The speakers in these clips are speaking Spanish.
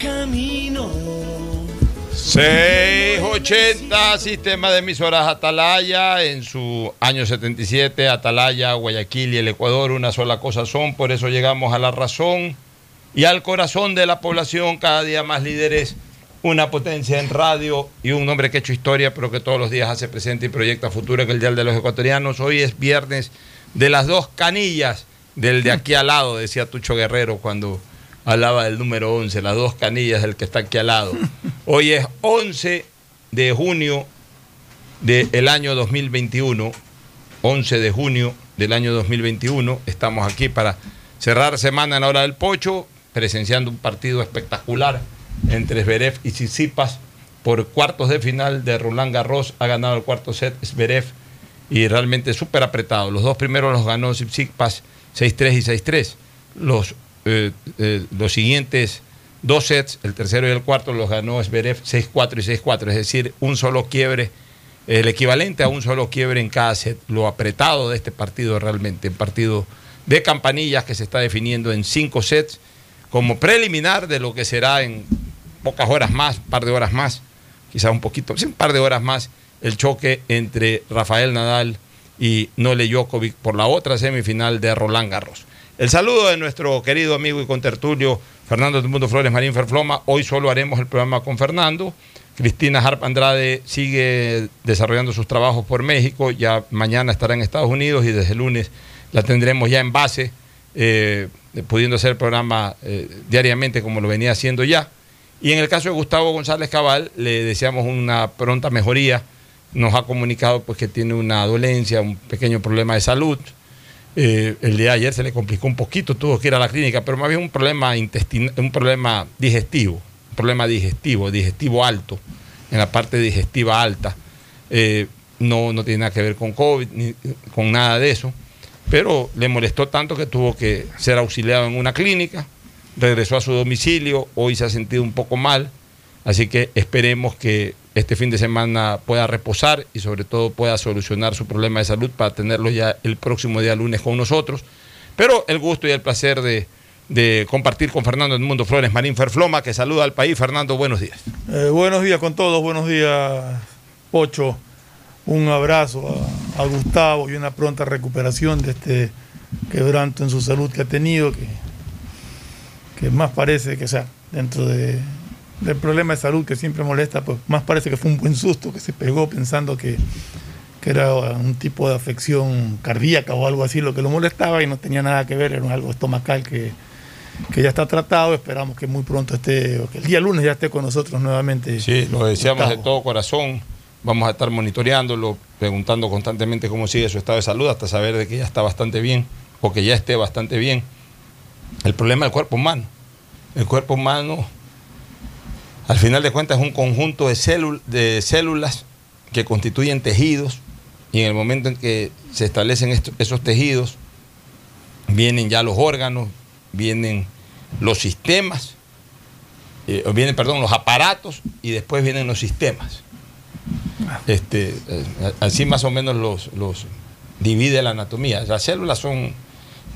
Camino. 680, sistema de emisoras Atalaya, en su año 77, Atalaya, Guayaquil y el Ecuador, una sola cosa son, por eso llegamos a la razón y al corazón de la población, cada día más líderes, una potencia en radio y un hombre que ha hecho historia, pero que todos los días hace presente y proyecta futuro, que el Día de los Ecuatorianos. Hoy es viernes de las dos canillas del de aquí al lado, decía Tucho Guerrero cuando hablaba del número 11, las dos canillas del que está aquí al lado. Hoy es 11 de junio del año 2021, 11 de junio del año 2021. Estamos aquí para cerrar semana en la hora del pocho, presenciando un partido espectacular entre Zverev y Tsitsipas por cuartos de final de Roland Garros. Ha ganado el cuarto set Zverev y realmente súper apretado. Los dos primeros los ganó Tsitsipas 6-3 y 6-3. Los eh, eh, los siguientes dos sets, el tercero y el cuarto, los ganó Zverev 6-4 y 6-4, es decir, un solo quiebre, el equivalente a un solo quiebre en cada set, lo apretado de este partido realmente, un partido de campanillas que se está definiendo en cinco sets, como preliminar de lo que será en pocas horas más, un par de horas más, quizás un poquito, un par de horas más, el choque entre Rafael Nadal y Nole Djokovic por la otra semifinal de Roland Garros. El saludo de nuestro querido amigo y contertulio Fernando del Mundo Flores Marín Ferfloma. Hoy solo haremos el programa con Fernando. Cristina Harp Andrade sigue desarrollando sus trabajos por México. Ya mañana estará en Estados Unidos y desde el lunes la tendremos ya en base, eh, pudiendo hacer el programa eh, diariamente como lo venía haciendo ya. Y en el caso de Gustavo González Cabal, le deseamos una pronta mejoría. Nos ha comunicado pues, que tiene una dolencia, un pequeño problema de salud. Eh, el día de ayer se le complicó un poquito, tuvo que ir a la clínica, pero más bien un problema intestinal, un problema digestivo, un problema digestivo, digestivo alto, en la parte digestiva alta. Eh, no, no tiene nada que ver con COVID, ni con nada de eso, pero le molestó tanto que tuvo que ser auxiliado en una clínica, regresó a su domicilio, hoy se ha sentido un poco mal, así que esperemos que este fin de semana pueda reposar y sobre todo pueda solucionar su problema de salud para tenerlo ya el próximo día lunes con nosotros. Pero el gusto y el placer de, compartir con Fernando Mundo Flores Marín Ferfloma, que saluda al país. Fernando, buenos días. Eh, buenos días con todos, buenos días, Pocho. Un abrazo a, Gustavo y una pronta recuperación de este quebranto en su salud que ha tenido, que más parece que sea dentro de, del problema de salud que siempre molesta, pues más parece que fue un buen susto que se pegó pensando que, que, era un tipo de afección cardíaca o algo así lo que lo molestaba y no tenía nada que ver, era algo estomacal que, que ya está tratado. Esperamos que muy pronto esté, o que el día lunes ya esté con nosotros nuevamente. Sí, lo deseamos de todo corazón. Vamos a estar monitoreándolo, preguntando constantemente cómo sigue su estado de salud, hasta saber de que ya está bastante bien o que ya esté bastante bien. el problema del cuerpo humano. El cuerpo humano, al final de cuentas, es un conjunto de, de células que constituyen tejidos y en el momento en que se establecen esto- esos tejidos, vienen ya los órganos, vienen los sistemas, eh, vienen, perdón, los aparatos y después vienen los sistemas. Este, eh, así más o menos los, los divide la anatomía. Las células son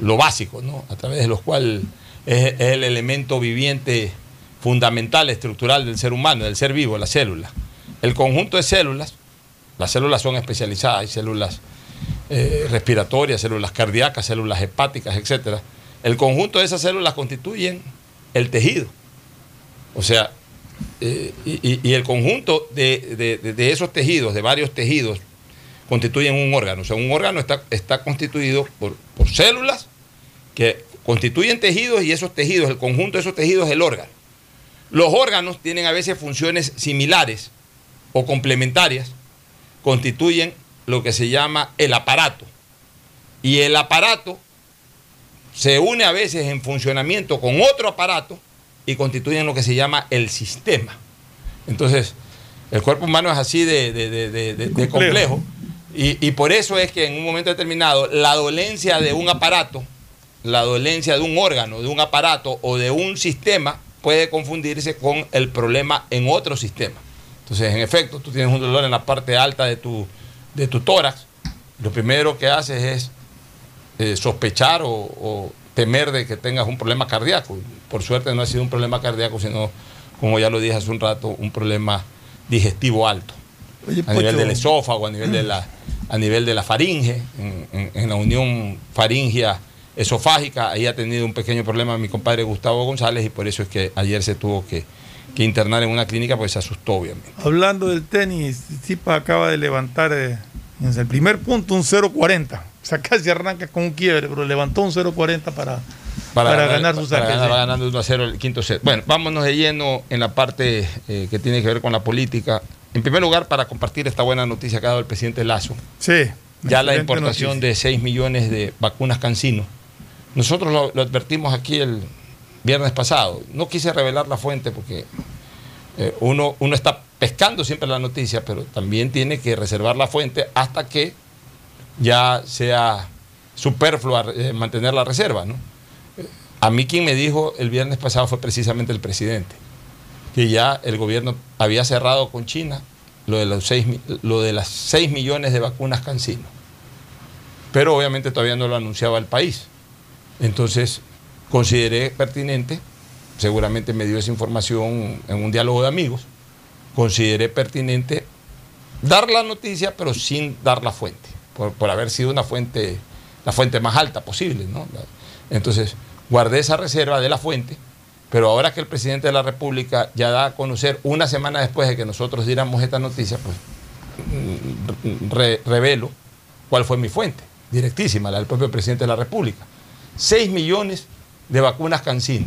lo básico, ¿no? A través de los cuales es, es el elemento viviente fundamental, estructural del ser humano, del ser vivo, la célula. El conjunto de células, las células son especializadas, hay células eh, respiratorias, células cardíacas, células hepáticas, etc. El conjunto de esas células constituyen el tejido. O sea, eh, y, el conjunto de- de esos tejidos, de varios tejidos, constituyen un órgano. O sea, un órgano está, está constituido por, por células que constituyen tejidos y esos tejidos, el conjunto de esos tejidos es el órgano. Los órganos tienen a veces funciones similares o complementarias, constituyen lo que se llama el aparato. Y el aparato se une a veces en funcionamiento con otro aparato y constituyen lo que se llama el sistema. Entonces, el cuerpo humano es así de, de- de- de- de- de complejo. Y, y por eso es que en un momento determinado la dolencia de un aparato, la dolencia de un órgano, de un aparato o de un sistema puede confundirse con el problema en otro sistema. Entonces, en efecto, tú tienes un dolor en la parte alta de tu, de tu tórax. Lo primero que haces es eh, sospechar o, o temer de que tengas un problema cardíaco. Por suerte no ha sido un problema cardíaco, sino, como ya lo dije hace un rato, un problema digestivo alto. Oye, A nivel del esófago, a nivel de la, a nivel de la faringe, en, en- en la unión faringia esofágica, ahí ha tenido un pequeño problema mi compadre Gustavo González y por eso es que ayer se tuvo que, que internar en una clínica, pues se asustó obviamente. Hablando del tenis, Zipa acaba de levantar eh, en el primer punto un 0.40. O sea, casi arranca con un quiebre, pero levantó un 0.40 para, para, ganar, su para saque. ganar, sí. va ganando 1 a 0 el quinto set. Bueno, vámonos de lleno en la parte eh, que tiene que ver con la política. En primer lugar, para compartir esta buena noticia que ha dado el presidente Lazo, Sí. ya la importación noticia. de 6 millones de vacunas Cancino. Nosotros lo, advertimos aquí el viernes pasado. No quise revelar la fuente porque eh, uno, uno está pescando siempre la noticia, pero también tiene que reservar la fuente hasta que ya sea superflua eh, mantener la reserva. ¿no? Eh, A mí quien me dijo el viernes pasado fue precisamente el presidente, que ya el gobierno había cerrado con China lo de, los seis, mi- lo de las 6 millones de vacunas Cancino. Pero obviamente todavía no lo anunciaba el país. Entonces consideré pertinente, seguramente me dio esa información en un diálogo de amigos, consideré pertinente dar la noticia, pero sin dar la fuente, por, por haber sido una fuente, la fuente más alta posible. ¿no? Entonces, guardé esa reserva de la fuente, pero ahora que el presidente de la República ya da a conocer una semana después de que nosotros diéramos esta noticia, pues re- revelo cuál fue mi fuente, directísima, la del propio presidente de la República. 6 millones de vacunas Cancino.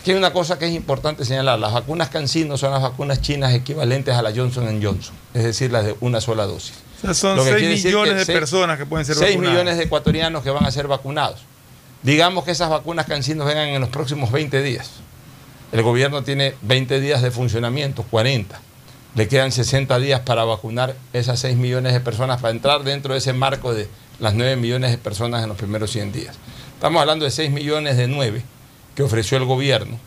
Aquí hay una cosa que es importante señalar, las vacunas Cancino son las vacunas chinas equivalentes a la Johnson Johnson, es decir, las de una sola dosis. O sea, son Lo que 6 quiere decir millones de personas que pueden ser 6 vacunadas. millones de ecuatorianos que van a ser vacunados. Digamos que esas vacunas Cancino vengan en los próximos 20 días. El gobierno tiene 20 días de funcionamiento, 40. Le quedan 60 días para vacunar esas 6 millones de personas, para entrar dentro de ese marco de las 9 millones de personas en los primeros 100 días. Estamos hablando de 6 millones de 9 que ofreció el gobierno.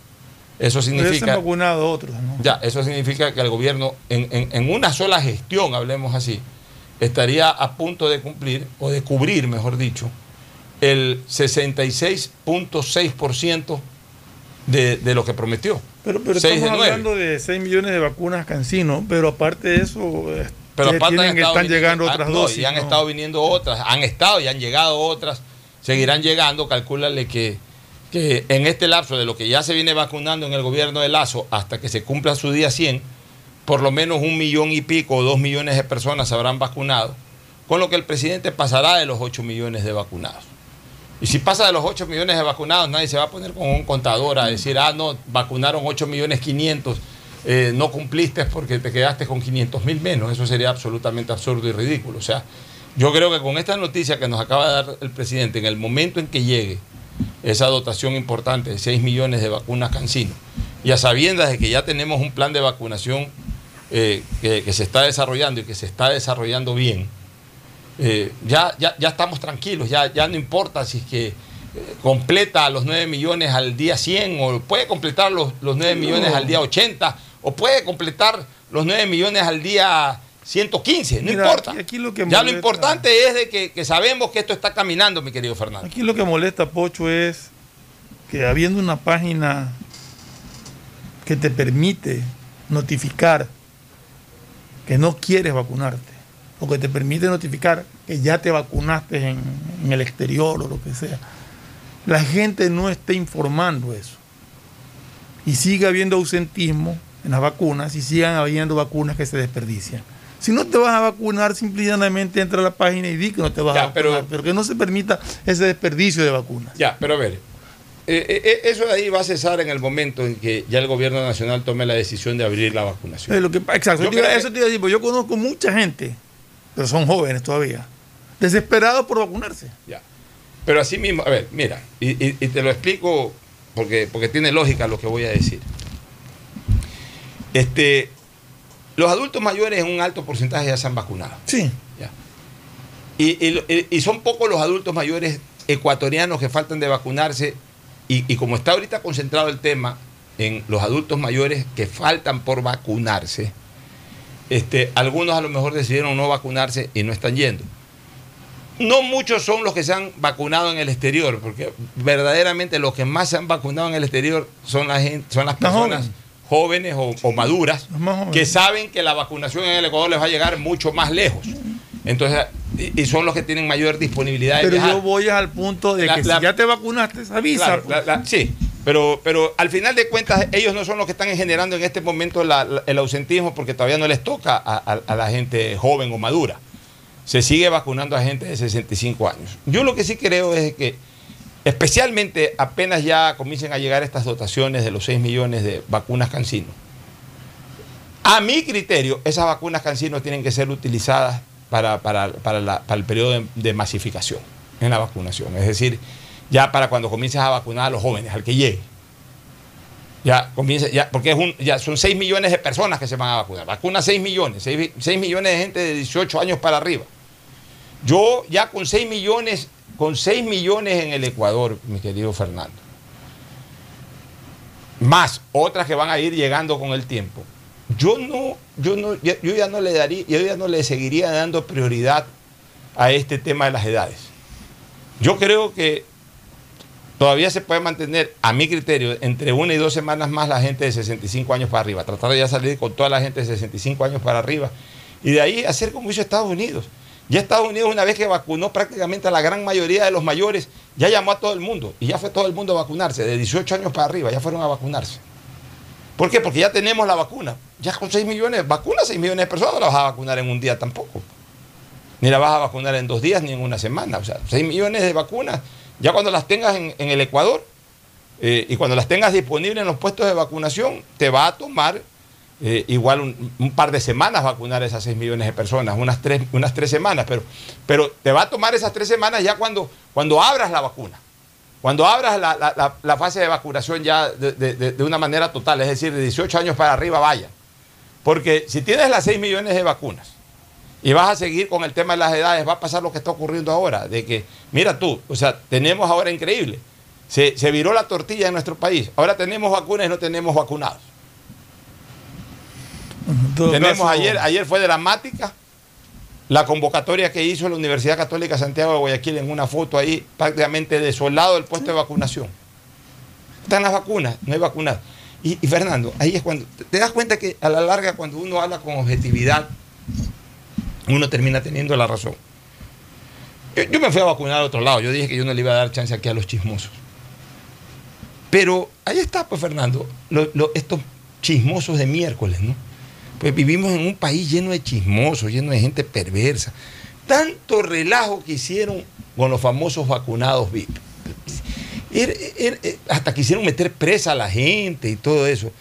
Eso Pero significa... vacunado otros, ¿no? Ya, eso significa que el gobierno, en, en- en una sola gestión, hablemos así, estaría a punto de cumplir, o de cubrir, mejor dicho, el 66.6% de, de lo que prometió. Pero, pero de estamos hablando de 6 millones de vacunas Cancino, pero aparte de eso, eh, Pero aparte han están viniendo- llegando otras no, dosis. Y han ¿no? estado viniendo otras, han estado y han llegado otras, seguirán llegando, calcúlale que, que en este lapso de lo que ya se viene vacunando en el gobierno de Lazo hasta que se cumpla su día 100, por lo menos un millón y pico o dos millones de personas se habrán vacunado, con lo que el presidente pasará de los 8 millones de vacunados. Y si pasa de los 8 millones de vacunados, nadie se va a poner con un contador a decir, ah, no, vacunaron 8 millones 500, eh, no cumpliste porque te quedaste con 500 mil menos. Eso sería absolutamente absurdo y ridículo. O sea, yo creo que con esta noticia que nos acaba de dar el presidente, en el momento en que llegue esa dotación importante de 6 millones de vacunas Cancino, y a sabiendas de que ya tenemos un plan de vacunación eh, que, se está desarrollando y que se está desarrollando bien, eh, ya, ya, ya estamos tranquilos, ya, ya no importa si es que eh, completa los 9 millones al día 100 o puede completar los, los 9 millones al día 80 o puede completar los 9 millones al día 115, no Mira, importa. aquí- aquí lo que ya lo importante es de que, que sabemos que esto está caminando, mi querido Fernando. Aquí lo que molesta, Pocho, es que habiendo una página que te permite notificar que no quieres vacunarte, o que te permite notificar que ya te vacunaste en, en el exterior o lo que sea, la gente no está informando eso. Y sigue habiendo ausentismo en las vacunas y sigan habiendo vacunas que se desperdician. Si no te vas a vacunar, simplemente entra a la página y di que no te vas Ya, a vacunar, pero- pero que no se permita ese desperdicio de vacunas. Ya, pero a ver, eh, eh, eh, eso de ahí va a cesar en el momento en que ya el gobierno nacional tome la decisión de abrir la vacunación. Lo que, exacto, Yo Te iba- eso te iba a decir, porque yo conozco mucha gente, pero son jóvenes todavía, desesperados por vacunarse. Ya. Pero así mismo, a ver, mira, y, y- y te lo explico porque, porque tiene lógica lo que voy a decir. Este, los adultos mayores en un alto porcentaje ya se han vacunado. Sí. ya. Y, y son pocos los adultos mayores ecuatorianos que faltan de vacunarse. Y, y como está ahorita concentrado el tema en los adultos mayores que faltan por vacunarse, este, algunos a lo mejor decidieron no vacunarse y no están yendo. No muchos son los que se han vacunado en el exterior, porque verdaderamente los que más se han vacunado en el exterior son, la gente, son las personas jóvenes o, o maduras que saben que la vacunación en el Ecuador les va a llegar mucho más lejos. Entonces, y, son los que tienen mayor disponibilidad de Pero viajar. yo voy al punto de La- que la- si ya te vacunaste, avisa. Claro, pues. sí, pero, pero al final de cuentas ellos no son los que están generando en este momento la- el ausentismo porque todavía no les toca a, a- a la gente joven o madura. Se sigue vacunando a gente de 65 años. Yo lo que sí creo es que especialmente apenas ya comiencen a llegar estas dotaciones de los 6 millones de vacunas Cancino. A mi criterio, esas vacunas Cancino tienen que ser utilizadas para, para- para la- para el periodo de, masificación en la vacunación. Es decir, ya para cuando comiences a vacunar a los jóvenes, al que llegue. Ya comienza, ya, porque es un, ya son 6 millones de personas que se van a vacunar. Vacuna 6 millones, 6, 6 millones de gente de 18 años para arriba. Yo ya con 6 millones, con 6 millones en el Ecuador, mi querido Fernando, más otras que van a ir llegando con el tiempo, yo no, yo no, yo ya no le daría, yo ya no le seguiría dando prioridad a este tema de las edades. Yo creo que todavía se puede mantener, a mi criterio, entre una y dos semanas más la gente de 65 años para arriba. Tratar de ya salir con toda la gente de 65 años para arriba. Y de ahí hacer como hizo Estados Unidos. Ya Estados Unidos, una vez que vacunó prácticamente a la gran mayoría de los mayores, ya llamó a todo el mundo. Y ya fue todo el mundo a vacunarse. De 18 años para arriba, ya fueron a vacunarse. ¿Por qué? Porque ya tenemos la vacuna. Ya con 6 millones, vacunas 6 millones de personas no las vas a vacunar en un día tampoco. Ni la vas a vacunar en dos días ni en una semana. O sea, 6 millones de vacunas, ya cuando las tengas en, en el Ecuador eh, y cuando las tengas disponibles en los puestos de vacunación, te va a tomar eh, igual un, par de semanas vacunar a esas 6 millones de personas, unas tres, unas tres semanas, pero, pero te va a tomar esas tres semanas ya cuando, cuando abras la vacuna. Cuando abras la, la- fase de vacunación ya de- de una manera total, es decir, de 18 años para arriba, vaya. Porque si tienes las 6 millones de vacunas y vas a seguir con el tema de las edades, va a pasar lo que está ocurriendo ahora, de que, mira tú, o sea, tenemos ahora increíble, se, se viró la tortilla en nuestro país, ahora tenemos vacunas y no tenemos vacunados. Tenemos ayer, ayer fue dramática la convocatoria que hizo la Universidad Católica Santiago de Guayaquil en una foto ahí, prácticamente desolado el puesto de vacunación. Están las vacunas, no hay vacunas. Y, y, Fernando, ahí es cuando te das cuenta que a la larga, cuando uno habla con objetividad, uno termina teniendo la razón. Yo, yo me fui a vacunar a otro lado, yo dije que yo no le iba a dar chance aquí a los chismosos. Pero ahí está, pues Fernando, lo- lo- estos chismosos de miércoles, ¿no? Pues vivimos en un país lleno de chismosos, lleno de gente perversa. Tanto relajo que hicieron con los famosos vacunados VIP. Era- era- era- hasta quisieron meter presa a la gente y todo eso.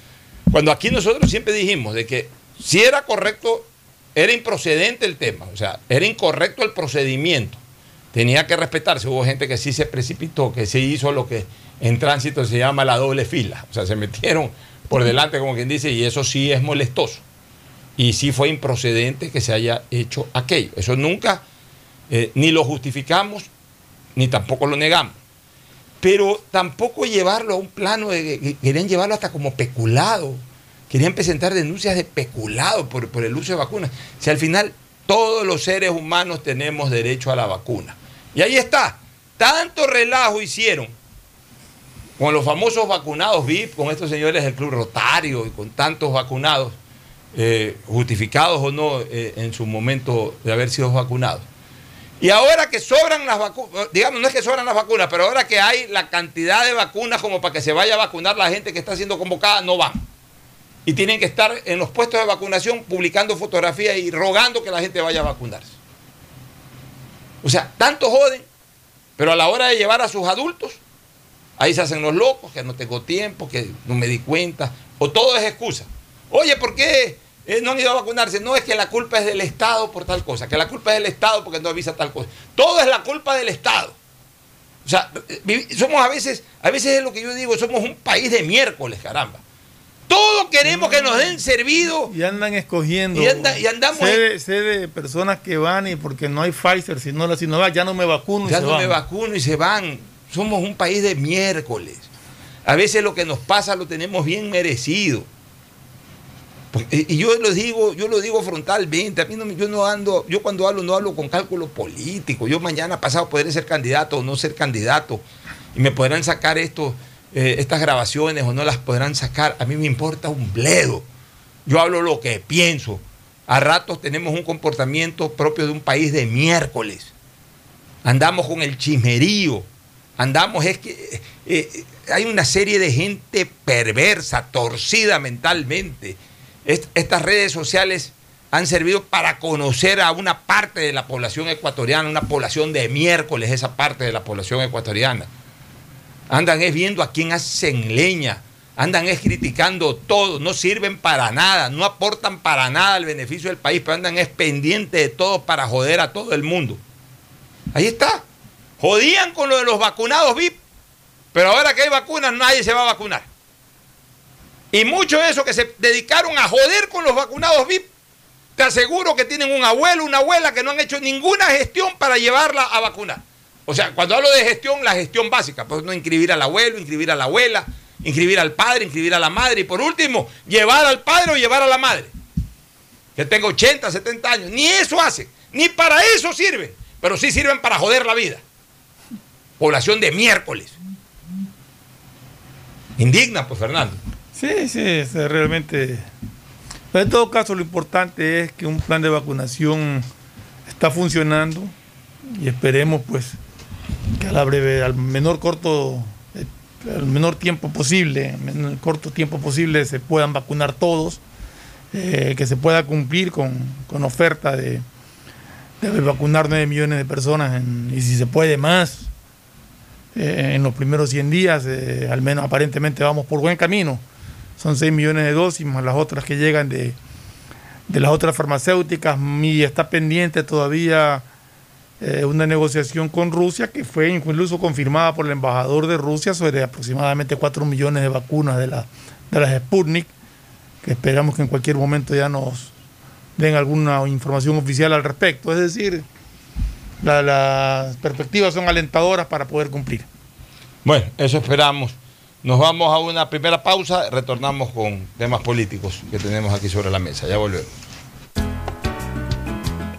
Cuando aquí nosotros siempre dijimos de que si era correcto, era improcedente el tema, o sea, era incorrecto el procedimiento tenía que respetarse. Hubo gente que sí se precipitó, que se hizo lo que en tránsito se llama la doble fila. O sea, se metieron por delante, como quien dice, y eso sí es molestoso. Y sí fue improcedente que se haya hecho aquello. Eso nunca, eh, ni lo justificamos, ni tampoco lo negamos. Pero tampoco llevarlo a un plano de querían llevarlo hasta como peculado. Querían presentar denuncias de peculado por, por el uso de vacunas. Si al final todos los seres humanos tenemos derecho a la vacuna. Y ahí está. Tanto relajo hicieron con los famosos vacunados VIP, con estos señores del Club Rotario y con tantos vacunados, eh, justificados o no eh, en su momento de haber sido vacunados. Y ahora que sobran las vacunas, digamos, no es que sobran las vacunas, pero ahora que hay la cantidad de vacunas como para que se vaya a vacunar la gente que está siendo convocada, no van. Y tienen que estar en los puestos de vacunación publicando fotografías y rogando que la gente vaya a vacunarse. O sea, tanto joden, pero a la hora de llevar a sus adultos, ahí se hacen los locos, que no tengo tiempo, que no me di cuenta, o todo es excusa. Oye, ¿por qué eh, no han ido a vacunarse? No es que la culpa es del Estado por tal cosa, que la culpa es del Estado porque no avisa tal cosa. Todo es la culpa del Estado. O sea, somos a veces, a veces es lo que yo digo, somos un país de miércoles, caramba. Todos queremos que nos den servido. Y andan escogiendo. Y, andamos. Sé de, personas que van y porque no hay Pfizer, si no la Sinovac, ya no me vacuno y ya no me vacuno y se van. Somos un país de miércoles. A veces lo que nos pasa lo tenemos bien merecido. Y yo lo digo, yo lo digo frontalmente. A mí yo no ando, yo cuando hablo no hablo con cálculo político. Yo mañana pasado podré ser candidato o no ser candidato y me podrán sacar esto eh, estas grabaciones o no las podrán sacar, a mí me importa un bledo. Yo hablo lo que pienso. A ratos tenemos un comportamiento propio de un país de miércoles. Andamos con el chismerío. Andamos, es que eh, eh, hay una serie de gente perversa, torcida mentalmente. Estas redes sociales han servido para conocer a una parte de la población ecuatoriana, una población de miércoles, esa parte de la población ecuatoriana. Andan es viendo a quién hacen leña. Andan es criticando todo. No sirven para nada. No aportan para nada al beneficio del país. Pero andan es pendiente de todo para joder a todo el mundo. Ahí está. Jodían con lo de los vacunados VIP. Pero ahora que hay vacunas, nadie se va a vacunar. Y muchos de esos que se dedicaron a joder con los vacunados VIP, te aseguro que tienen un abuelo, una abuela que no han hecho ninguna gestión para llevarla a vacunar. O sea, cuando hablo de gestión, la gestión básica, pues no inscribir al abuelo, inscribir a la abuela, inscribir al padre, inscribir a la madre y por último, llevar al padre o llevar a la madre. Que tenga 80, 70 años. Ni eso hace, ni para eso sirve, pero sí sirven para joder la vida. Población de miércoles. Indigna, pues Fernando. Sí, sí, realmente. Pero en todo caso, lo importante es que un plan de vacunación está funcionando y esperemos, pues, que a la breve, al menor corto, eh, al menor tiempo posible, en corto tiempo posible se puedan vacunar todos, eh, que se pueda cumplir con, con oferta de, de, vacunar 9 millones de personas y si se puede más eh, en los primeros 100 días, al menos aparentemente vamos por buen camino. Son 6 millones de dosis más las otras que llegan de, de las otras farmacéuticas y está pendiente todavía eh, una negociación con Rusia que fue incluso confirmada por el embajador de Rusia sobre aproximadamente 4 millones de vacunas de, la, de las Sputnik, que esperamos que en cualquier momento ya nos den alguna información oficial al respecto. Es decir, las perspectivas son alentadoras para poder cumplir. Bueno, eso esperamos. Nos vamos a una primera pausa, retornamos con temas políticos que tenemos aquí sobre la mesa. Ya volvemos.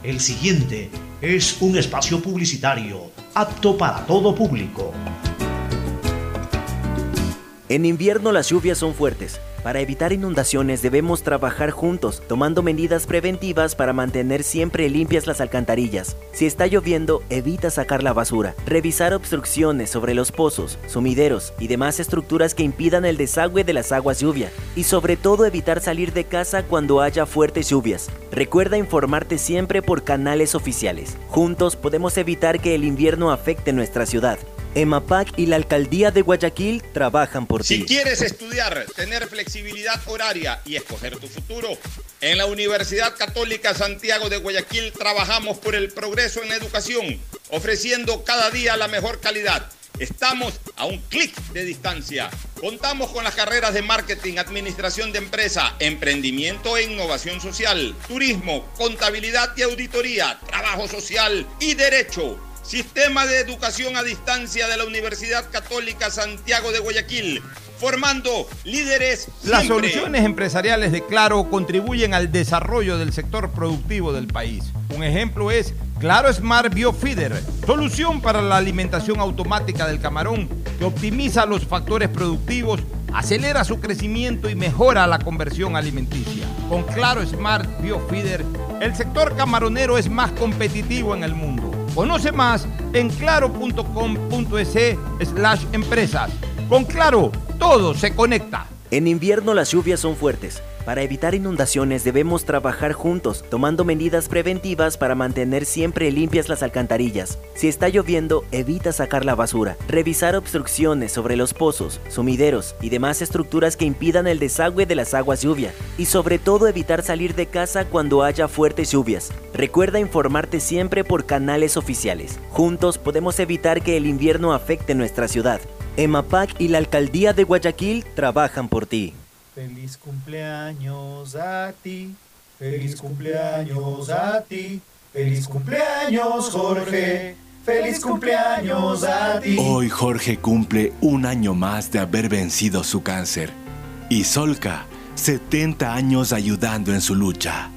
El siguiente es un espacio publicitario apto para todo público. En invierno las lluvias son fuertes para evitar inundaciones debemos trabajar juntos, tomando medidas preventivas para mantener siempre limpias las alcantarillas. Si está lloviendo, evita sacar la basura. Revisar obstrucciones sobre los pozos, sumideros y demás estructuras que impidan el desagüe de las aguas lluvia. Y sobre todo evitar salir de casa cuando haya fuertes lluvias. Recuerda informarte siempre por canales oficiales. Juntos podemos evitar que el invierno afecte nuestra ciudad. EMAPAC y la Alcaldía de Guayaquil trabajan por ti. Si quieres estudiar, tener flexibilidad horaria y escoger tu futuro, en la Universidad Católica Santiago de Guayaquil trabajamos por el progreso en la educación ofreciendo cada día la mejor calidad. Estamos a un clic de distancia. Contamos con las carreras de marketing, administración de empresa, emprendimiento e innovación social, turismo, contabilidad y auditoría, trabajo social y derecho. Sistema de Educación a Distancia de la Universidad Católica Santiago de Guayaquil, formando líderes. Las siempre. soluciones empresariales de Claro contribuyen al desarrollo del sector productivo del país. Un ejemplo es Claro Smart Biofeeder, solución para la alimentación automática del camarón que optimiza los factores productivos, acelera su crecimiento y mejora la conversión alimenticia. Con Claro Smart Biofeeder, el sector camaronero es más competitivo en el mundo. Conoce más en claro.com.es slash empresas. Con Claro, todo se conecta. En invierno las lluvias son fuertes. Para evitar inundaciones debemos trabajar juntos, tomando medidas preventivas para mantener siempre limpias las alcantarillas. Si está lloviendo, evita sacar la basura. Revisar obstrucciones sobre los pozos, sumideros y demás estructuras que impidan el desagüe de las aguas lluvia. Y sobre todo evitar salir de casa cuando haya fuertes lluvias. Recuerda informarte siempre por canales oficiales. Juntos podemos evitar que el invierno afecte nuestra ciudad. EMAPAC y la Alcaldía de Guayaquil trabajan por ti. Feliz cumpleaños a ti, feliz cumpleaños a ti, feliz cumpleaños Jorge, feliz cumpleaños a ti. Hoy Jorge cumple un año más de haber vencido su cáncer. Y Solca, 70 años ayudando en su lucha.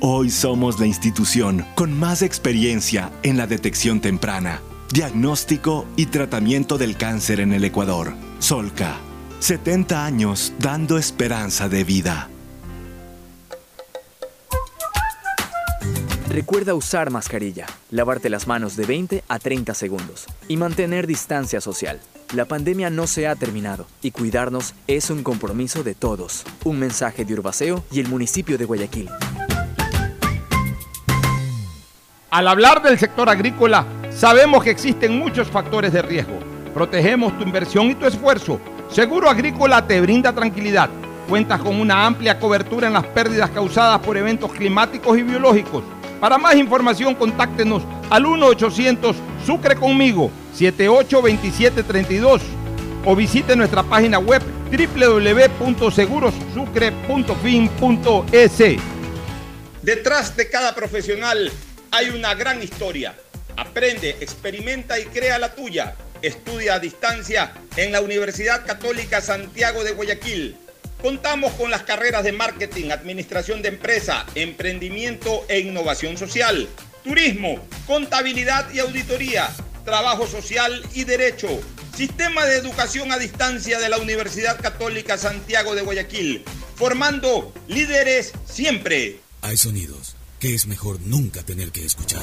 Hoy somos la institución con más experiencia en la detección temprana, diagnóstico y tratamiento del cáncer en el Ecuador. Solca, 70 años dando esperanza de vida. Recuerda usar mascarilla, lavarte las manos de 20 a 30 segundos y mantener distancia social. La pandemia no se ha terminado y cuidarnos es un compromiso de todos. Un mensaje de Urbaceo y el municipio de Guayaquil. Al hablar del sector agrícola, sabemos que existen muchos factores de riesgo. Protegemos tu inversión y tu esfuerzo. Seguro Agrícola te brinda tranquilidad. Cuentas con una amplia cobertura en las pérdidas causadas por eventos climáticos y biológicos. Para más información, contáctenos al 1-800 Sucre conmigo 782732 o visite nuestra página web www.segurosucre.fin.es. Detrás de cada profesional hay una gran historia. Aprende, experimenta y crea la tuya. Estudia a distancia en la Universidad Católica Santiago de Guayaquil. Contamos con las carreras de marketing, administración de empresa, emprendimiento e innovación social, turismo, contabilidad y auditoría, trabajo social y derecho. Sistema de educación a distancia de la Universidad Católica Santiago de Guayaquil, formando líderes siempre. Hay sonidos que es mejor nunca tener que escuchar.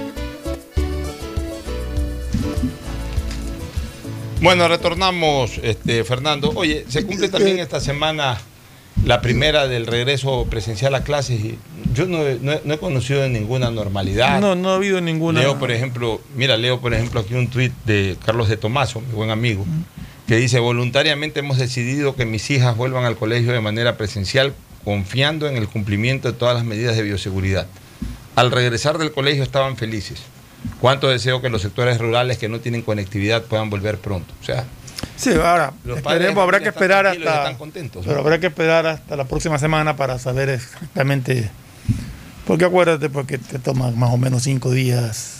Bueno, retornamos, este, Fernando. Oye, se cumple también esta semana la primera del regreso presencial a clases. Yo no, he- no he- no he conocido de ninguna normalidad. No, no ha habido ninguna. Leo, por ejemplo, mira, leo, por ejemplo, aquí un tuit de Carlos de Tomaso, mi buen amigo, que dice, voluntariamente hemos decidido que mis hijas vuelvan al colegio de manera presencial, confiando en el cumplimiento de todas las medidas de bioseguridad. Al regresar del colegio estaban felices. Cuánto deseo que los sectores rurales que no tienen conectividad puedan volver pronto. O sea, Sí, ahora, Los padres esperemos, habrá que esperar hasta. están contentos, ¿no? Pero habrá que esperar hasta la próxima semana para saber exactamente. Porque acuérdate, porque te toma más o menos cinco días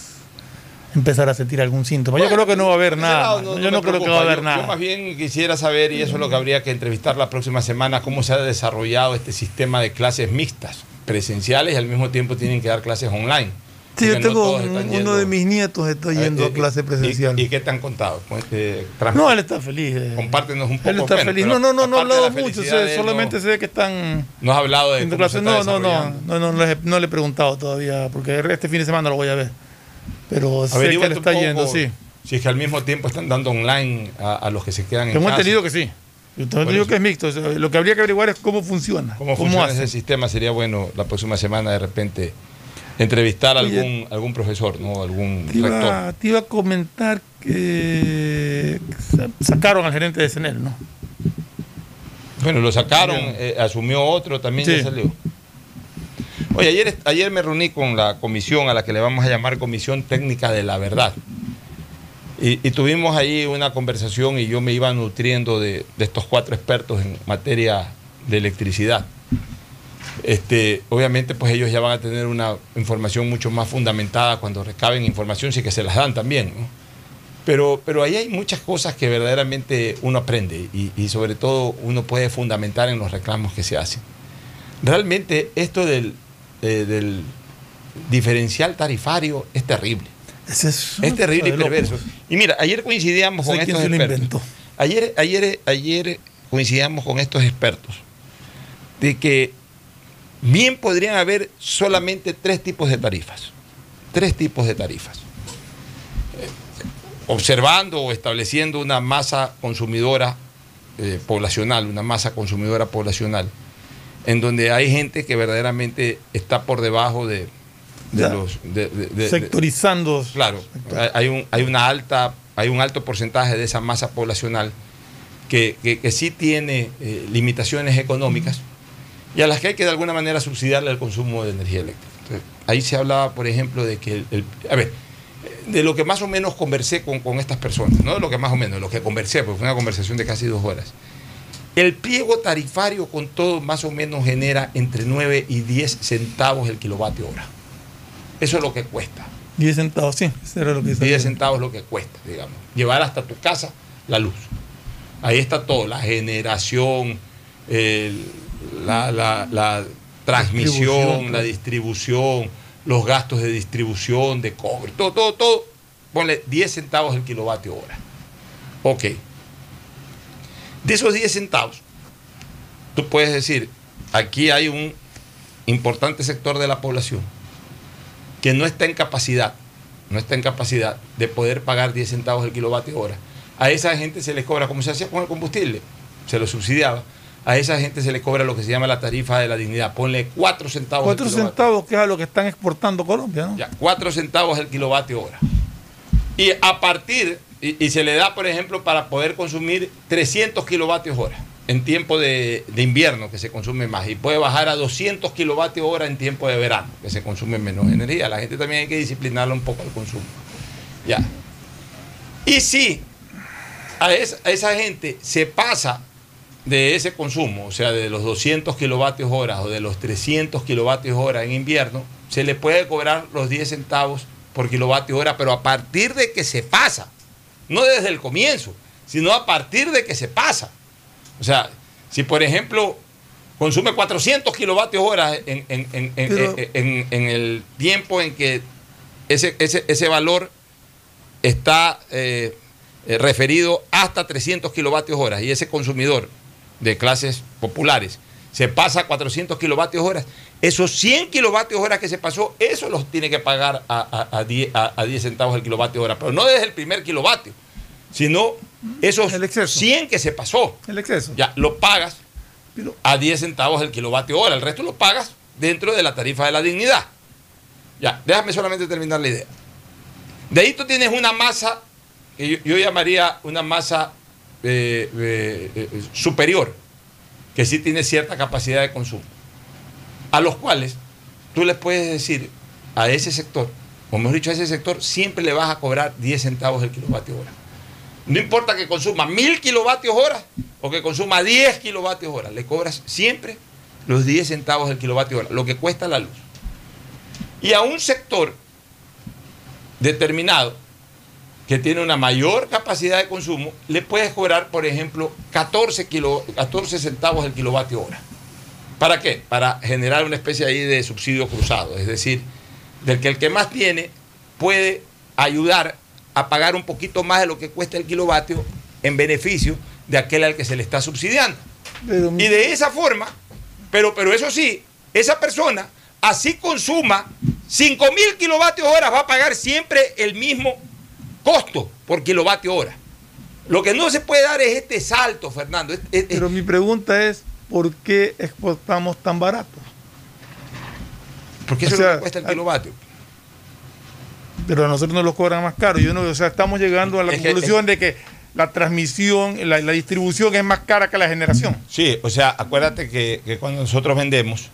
empezar a sentir algún síntoma. yo creo que no va a haber nada. no- yo no creo que va a haber Yo- nada. Yo más bien quisiera saber, y eso es lo que habría que entrevistar la próxima semana, cómo se ha desarrollado este sistema de clases mixtas, presenciales y al mismo tiempo tienen que dar clases online. Sí, yo tengo uno yendo- de mis nietos está yendo Eh, a clase eh, presencial. ¿Y, y qué te han contado? Pues, eh, no, él está feliz. eh. Compártenos un poco. Él está feliz. No, no, no, no he hablado la mucho. sé- solamente no- sé que están. No has hablado de cómo clase. se No, no, no, no, no, le, no le he preguntado todavía, porque este fin de semana lo voy a ver. Pero sé que le está yendo, sí. Si es que al mismo tiempo están dando online a, a los que se quedan en Tengo casa. entendido que sí. Yo tengo entendido que es mixto. lo que habría que averiguar es cómo funciona. ¿Cómo funciona hace. ese sistema? Sería bueno la próxima semana de repente entrevistar a algún, algún profesor, ¿no? Algún Te rector. iba, te iba a comentar que sa- sacaron al gerente de CENEL, ¿no? Bueno, lo sacaron, eh, asumió otro, también Sí. ya salió. Oye, ayer, ayer me reuní con la comisión a la que le vamos a llamar Comisión Técnica de la Verdad. Y, y tuvimos ahí una conversación y yo me iba nutriendo de, de estos cuatro expertos en materia de electricidad. Este, obviamente, pues ellos ya van a tener una información mucho más fundamentada cuando recaben información, sí que se las dan también. ¿no? Pero, pero ahí hay muchas cosas que verdaderamente uno aprende y, y sobre todo uno puede fundamentar en los reclamos que se hacen. Realmente esto del, eh, del diferencial tarifario es terrible. Es, Es terrible y perverso. Y mira, ayer coincidíamos con estos expertos. Ayer, ayer, ayer coincidíamos con estos expertos de que bien podrían haber solamente tres tipos de tarifas. Tres tipos de tarifas. Eh, observando o estableciendo una masa consumidora eh, poblacional, una masa consumidora poblacional, en donde hay gente que verdaderamente está por debajo de, de Ya. los... de- de- de- Sectorizando. Claro, hay- hay un, hay una alta, hay un alto porcentaje de esa masa poblacional que, que- que sí tiene eh, limitaciones económicas y a las que hay que de alguna manera subsidiarle el consumo de energía eléctrica. Entonces, ahí se hablaba, por ejemplo, de que el, el- a ver, de lo que más o menos conversé con, con estas personas, no de lo que más o menos, de lo que conversé, porque fue una conversación de casi dos horas. El pliego tarifario con todo más o menos genera entre 9 y 10 centavos el kilovatio hora. Eso es lo que cuesta. 10 centavos, sí. Eso era lo que 10 centavos es lo que cuesta, digamos. Llevar hasta tu casa la luz. Ahí está todo, la generación, el- la, la- la transmisión, Distribución, la distribución, los gastos de distribución, de cobre, todo, todo, todo. Ponle 10 centavos el kilovatio hora. Ok. De esos 10 centavos, tú puedes decir, aquí hay un importante sector de la población que no está en capacidad, no está en capacidad de poder pagar 10 centavos el kilovatio hora. A esa gente se les cobra, como se hacía con el combustible, se lo subsidiaba. A esa gente se le cobra lo que se llama la tarifa de la dignidad. Ponle 4 centavos 4 el kilovatio. centavos, que es a lo que están exportando Colombia, ¿no? Ya, 4 centavos el kilovatio hora. Y a partir, y, y se le da, por ejemplo, para poder consumir 300 kilovatios hora en tiempo de, de invierno, que se consume más, y puede bajar a 200 kilovatios hora en tiempo de verano, que se consume menos energía. La gente también hay que disciplinarla un poco al consumo. Ya. Y si a esa, a esa gente se pasa de ese consumo, o sea, de los 200 kilovatios hora o de los 300 kilovatios hora en invierno, se le puede cobrar los 10 centavos por kilovatio hora, pero a partir de que se pasa, no desde el comienzo, sino a partir de que se pasa. O sea, si por ejemplo consume 400 kilovatios hora en, en- en- en- Pero- el tiempo en que ese, ese, ese valor está eh, eh, referido hasta 300 kilovatios hora y ese consumidor de clases populares se pasa a 400 kilovatios hora, esos 100 kilovatios hora que se pasó, eso los tiene que pagar a, a- a 10, a- a 10 centavos el kilovatio hora, pero no desde el primer kilovatio, sino esos 100 que se pasó. El exceso. Ya, lo pagas a 10 centavos el kilovatio hora, el resto lo pagas dentro de la tarifa de la dignidad. Ya, déjame solamente terminar la idea. De ahí tú tienes una masa que yo, yo llamaría una masa eh, eh, eh, superior, que sí tiene cierta capacidad de consumo, a los cuales tú les puedes decir a ese sector, o mejor dicho, a ese sector siempre le vas a cobrar 10 centavos el kilovatio hora. No importa que consuma mil kilovatios hora o que consuma 10 kilovatios hora, le cobras siempre los 10 centavos del kilovatio hora, lo que cuesta la luz. Y a un sector determinado que tiene una mayor capacidad de consumo, le puedes cobrar, por ejemplo, 14, kilo, 14 centavos del kilovatio hora. ¿Para qué? Para generar una especie ahí de subsidio cruzado, es decir, del que el que más tiene puede ayudar a pagar un poquito más de lo que cuesta el kilovatio en beneficio de aquel al que se le está subsidiando. y de esa forma, pero, pero eso sí, esa persona, así consuma 5 mil kilovatios hora, va a pagar siempre el mismo costo por kilovatio hora. Lo que no se puede dar es este salto, Fernando. pero mi pregunta es, ¿por qué exportamos tan barato? Porque eso es lo que cuesta el kilovatio pero a nosotros nos lo cobran más caro. Yo no, o sea, estamos llegando a la conclusión de que la transmisión, la, distribución es más cara que la generación. Sí, o sea, acuérdate que, cuando nosotros vendemos,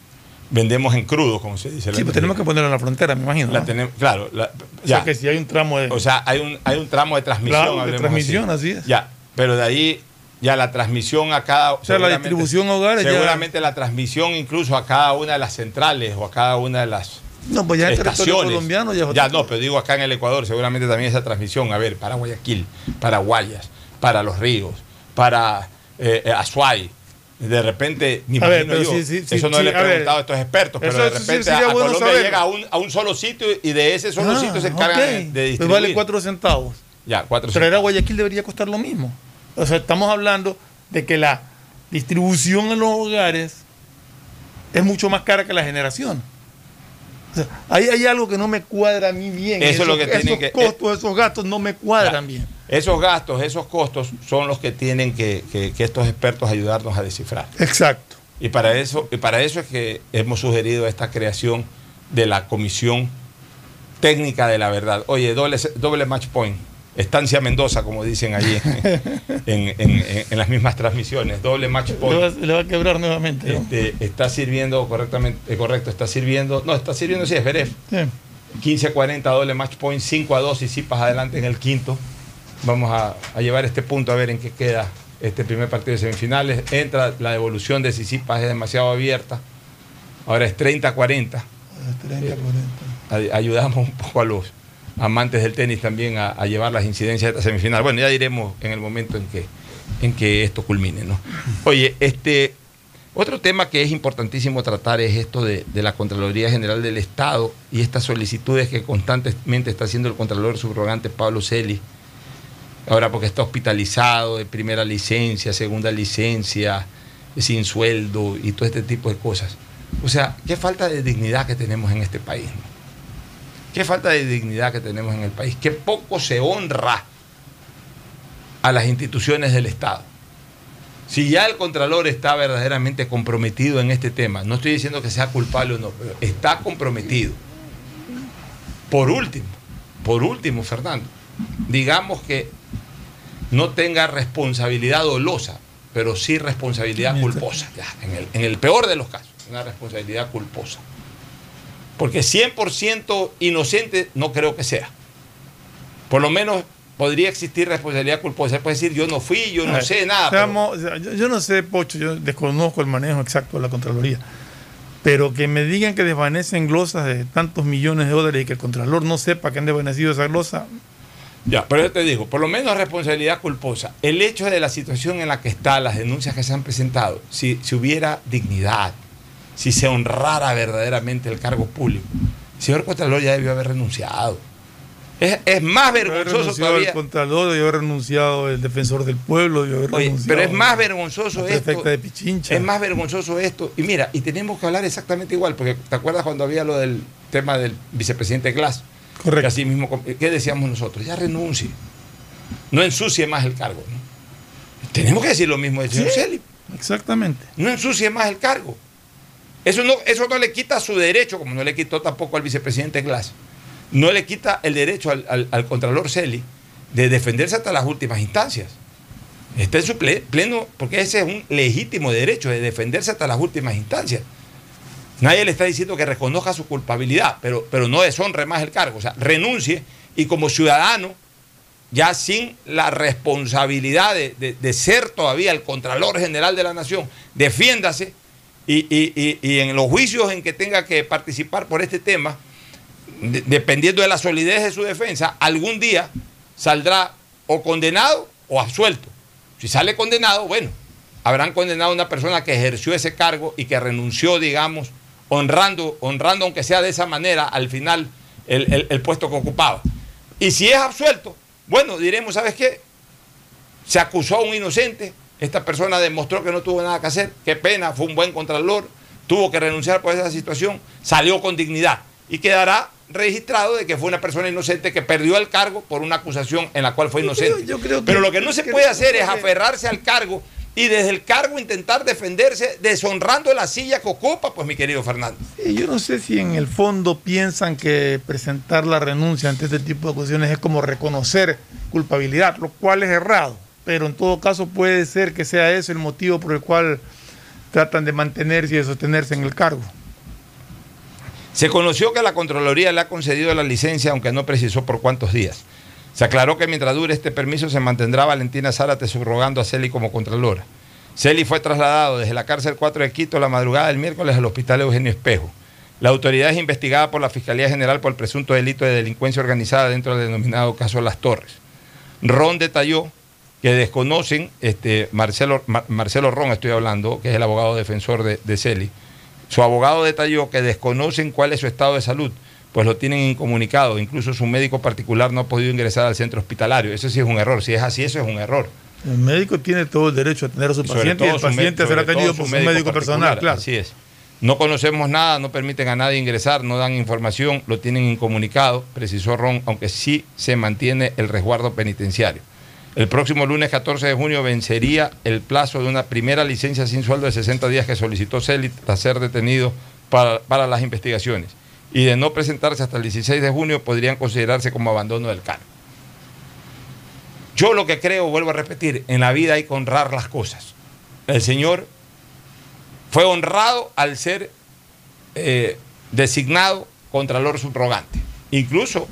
vendemos en crudo, como se dice. Sí, pues tenemos que ponerlo en la frontera, me imagino. La tenemos, claro. ya. O sea, que si hay un tramo de... O sea, hay un, hay un tramo de transmisión. Claro, de transmisión, así. es. Ya, pero de ahí ya la transmisión a cada... O sea, la distribución hogares. Seguramente la transmisión incluso a cada una de las centrales o a cada una de las no, pues ya en territorio colombiano ya, ya no, pero digo acá en el Ecuador, seguramente también esa transmisión, a ver, para Guayaquil, para Guayas, para Los Ríos, para eh, Azuay. De repente, ni a ver, yo, eso no le he preguntado a, estos expertos, pero de repente a, Colombia llega a un, a un, solo sitio y de ese solo ah, sitio se encargan de distribuir. Pues vale cuatro centavos. Ya, cuatro Traer a Guayaquil debería costar lo mismo. O sea, estamos hablando de que la distribución en los hogares es mucho más cara que la generación ahí hay algo que no me cuadra a mí bien. Eso esos, lo que esos costos, esos gastos no me cuadran bien. Esos gastos, esos costos son los que tienen que, estos expertos ayudarnos a descifrar. Exacto. Y para eso, y para eso es que hemos sugerido esta creación de la Comisión Técnica de la Verdad. Oye, doble, doble match point. Estancia Mendoza, como dicen allí en, las mismas transmisiones, doble match point. Le va, a quebrar nuevamente. Este, está sirviendo correctamente, eh, correcto, está sirviendo, no, está sirviendo, sí, es Veref. 15-40, doble match point, 5 a 2 y Zipas adelante en el quinto. Vamos a, llevar este punto a ver en qué queda este primer partido de semifinales. Entra la devolución de Sisipas, es demasiado abierta. Ahora es 30-40. 30-40. ayudamos un poco a los amantes del tenis también a, llevar las incidencias de esta semifinal. Bueno, ya diremos en el momento en que, en que esto culmine. ¿no? Oye, este, otro tema que es importantísimo tratar es esto de, la Contraloría General del Estado y estas solicitudes que constantemente está haciendo el Contralor subrogante Pablo Celi. Ahora porque está hospitalizado de primera licencia, segunda licencia, sin sueldo y todo este tipo de cosas. O sea, qué falta de dignidad que tenemos en este país. Qué falta de dignidad que tenemos en el país. Qué poco se honra a las instituciones del Estado. Si ya el Contralor está verdaderamente comprometido en este tema, no estoy diciendo que sea culpable o no, pero está comprometido. Por último, por último, Fernando, digamos que no tenga responsabilidad dolosa, pero sí responsabilidad culposa, en, el, en el peor de los casos, una responsabilidad culposa. Porque 100% inocente no creo que sea. Por lo menos podría existir responsabilidad culposa. Puede decir, yo no fui, yo no sé nada. yo, no sé, Pocho, yo desconozco el manejo exacto de la Contraloría. Pero que me digan que desvanecen glosas de tantos millones de dólares y que el Contralor no sepa que han desvanecido esa glosa. Ya, pero yo te digo, por lo menos responsabilidad culposa. El hecho de la situación en la que está, las denuncias que se han presentado, si, si hubiera dignidad, si se honrara verdaderamente el cargo público. El señor Contralor ya debió haber renunciado. Es, más vergonzoso todavía. El Contralor debió haber renunciado, el defensor del pueblo debió haber renunciado. Pero es más vergonzoso esto. De Pichincha. Es más vergonzoso esto. Y mira, y tenemos que hablar exactamente igual, porque ¿te acuerdas cuando había lo del tema del vicepresidente Glass? Correcto. así mismo, ¿qué decíamos nosotros? Ya renuncie. No ensucie más el cargo. Tenemos que decir lo mismo del señor sí, Exactamente. No ensucie más el cargo. Eso no, eso no le quita su derecho, como no le quitó tampoco al vicepresidente Glass, no le quita el derecho al, Contralor Celi de defenderse hasta las últimas instancias. Está en su pleno, porque ese es un legítimo derecho de defenderse hasta las últimas instancias. Nadie le está diciendo que reconozca su culpabilidad, pero, pero no deshonre más el cargo. O sea, renuncie y como ciudadano ya sin la responsabilidad de, de- ser todavía el Contralor General de la Nación, defiéndase y, y- y- y en los juicios en que tenga que participar por este tema, de- dependiendo de la solidez de su defensa, algún día saldrá o condenado o absuelto. Si sale condenado, bueno, habrán condenado a una persona que ejerció ese cargo y que renunció, digamos, honrando, honrando aunque sea de esa manera, al final el, el- el puesto que ocupaba. Y si es absuelto, bueno, diremos, ¿sabes qué? Se acusó a un inocente, esta persona demostró que no tuvo nada que hacer, qué pena, fue un buen contralor, tuvo que renunciar por esa situación, salió con dignidad y quedará registrado de que fue una persona inocente que perdió el cargo por una acusación en la cual fue inocente. Pero lo que no se puede hacer es aferrarse al cargo y desde el cargo intentar defenderse deshonrando la silla que ocupa, pues mi querido Fernando. Sí, yo no sé si en el fondo piensan que presentar la renuncia ante este tipo de acusaciones es como reconocer culpabilidad, lo cual es errado. Pero en todo caso puede ser que sea ese el motivo por el cual tratan de mantenerse y de sostenerse en el cargo. Se conoció que la Contraloría le ha concedido la licencia, aunque no precisó por cuántos días. Se aclaró que mientras dure este permiso se mantendrá Valentina Zárate subrogando a Celi como Contralora. Celi fue trasladado desde la cárcel 4 de Quito la madrugada del miércoles al hospital Eugenio Espejo. La autoridad es investigada por la Fiscalía General por el presunto delito de delincuencia organizada dentro del denominado caso Las Torres. Ron detalló que desconocen, este, Marcelo, Mar- Marcelo Ron estoy hablando, que es el abogado defensor de, de Celi, su abogado detalló que desconocen cuál es su estado de salud, pues lo tienen incomunicado. Incluso su médico particular no ha podido ingresar al centro hospitalario. Eso sí es un error. Si es así, eso es un error. El médico tiene todo el derecho a tener a su paciente y el paciente será todo por su médico, personal, claro. Así es. No conocemos nada, no permiten a nadie ingresar, no dan información, lo tienen incomunicado, precisó Ron, aunque sí se mantiene el resguardo penitenciario. El próximo lunes 14 de junio vencería el plazo de una primera licencia sin sueldo de 60 días que solicitó Celi tras ser detenido para, para las investigaciones. Y de no presentarse hasta el 16 de junio podrían considerarse como abandono del cargo. Yo lo que creo, vuelvo a repetir, en la vida hay que honrar las cosas. El Señor fue honrado al ser eh, designado Contralor Subrogante. Incluso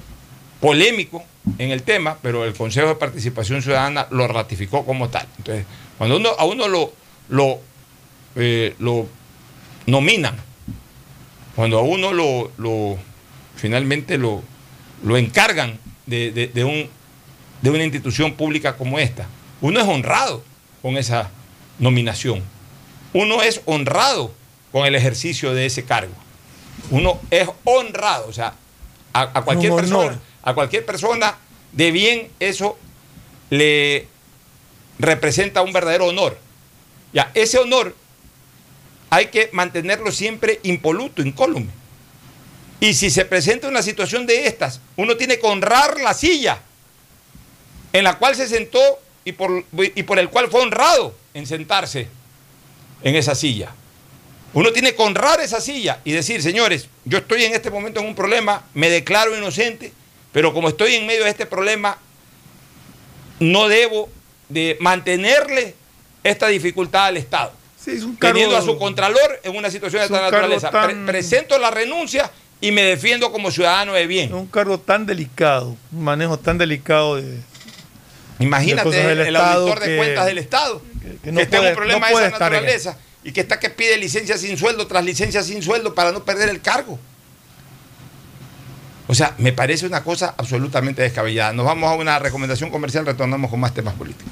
polémico en el tema, pero el Consejo de Participación Ciudadana lo ratificó como tal. Entonces, cuando uno, a uno lo, lo, eh, lo nominan, cuando a uno lo, lo finalmente lo, lo encargan de, de- de un, de una institución pública como esta, uno es honrado con esa nominación. Uno es honrado con el ejercicio de ese cargo. Uno es honrado, o sea, a, a cualquier persona, a cualquier persona de bien eso le representa un verdadero honor. Ya, ese honor hay que mantenerlo siempre impoluto, incólume. Y si se presenta una situación de estas, uno tiene que honrar la silla en la cual se sentó y por, y por el cual fue honrado en sentarse en esa silla. Uno tiene que honrar esa silla y decir, señores, yo estoy en este momento en un problema, me declaro inocente, pero como estoy en medio de este problema, no debo de mantenerle esta dificultad al Estado. Sí, es un cargo- Teniendo a su contralor en una situación de Es esta naturaleza. tan- Pre- presento la renuncia y me defiendo como ciudadano de bien. Un cargo tan delicado, un manejo tan delicado de. Imagínate de el auditor de que- cuentas del Estado que, que no está en puede- un problema no de esa naturaleza y que está que pide licencia sin sueldo tras licencia sin sueldo para no perder el cargo. O sea, me parece una cosa absolutamente descabellada. Nos vamos a una recomendación comercial, retornamos con más temas políticos.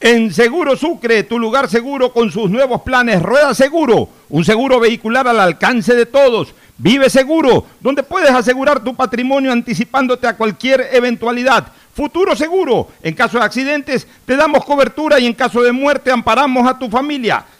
En Seguro Sucre, tu lugar seguro con sus nuevos planes Rueda Seguro, un seguro vehicular al alcance de todos. Vive Seguro, donde puedes asegurar tu patrimonio anticipándote a cualquier eventualidad. Futuro Seguro, en caso de accidentes te damos cobertura y en caso de muerte amparamos a tu familia.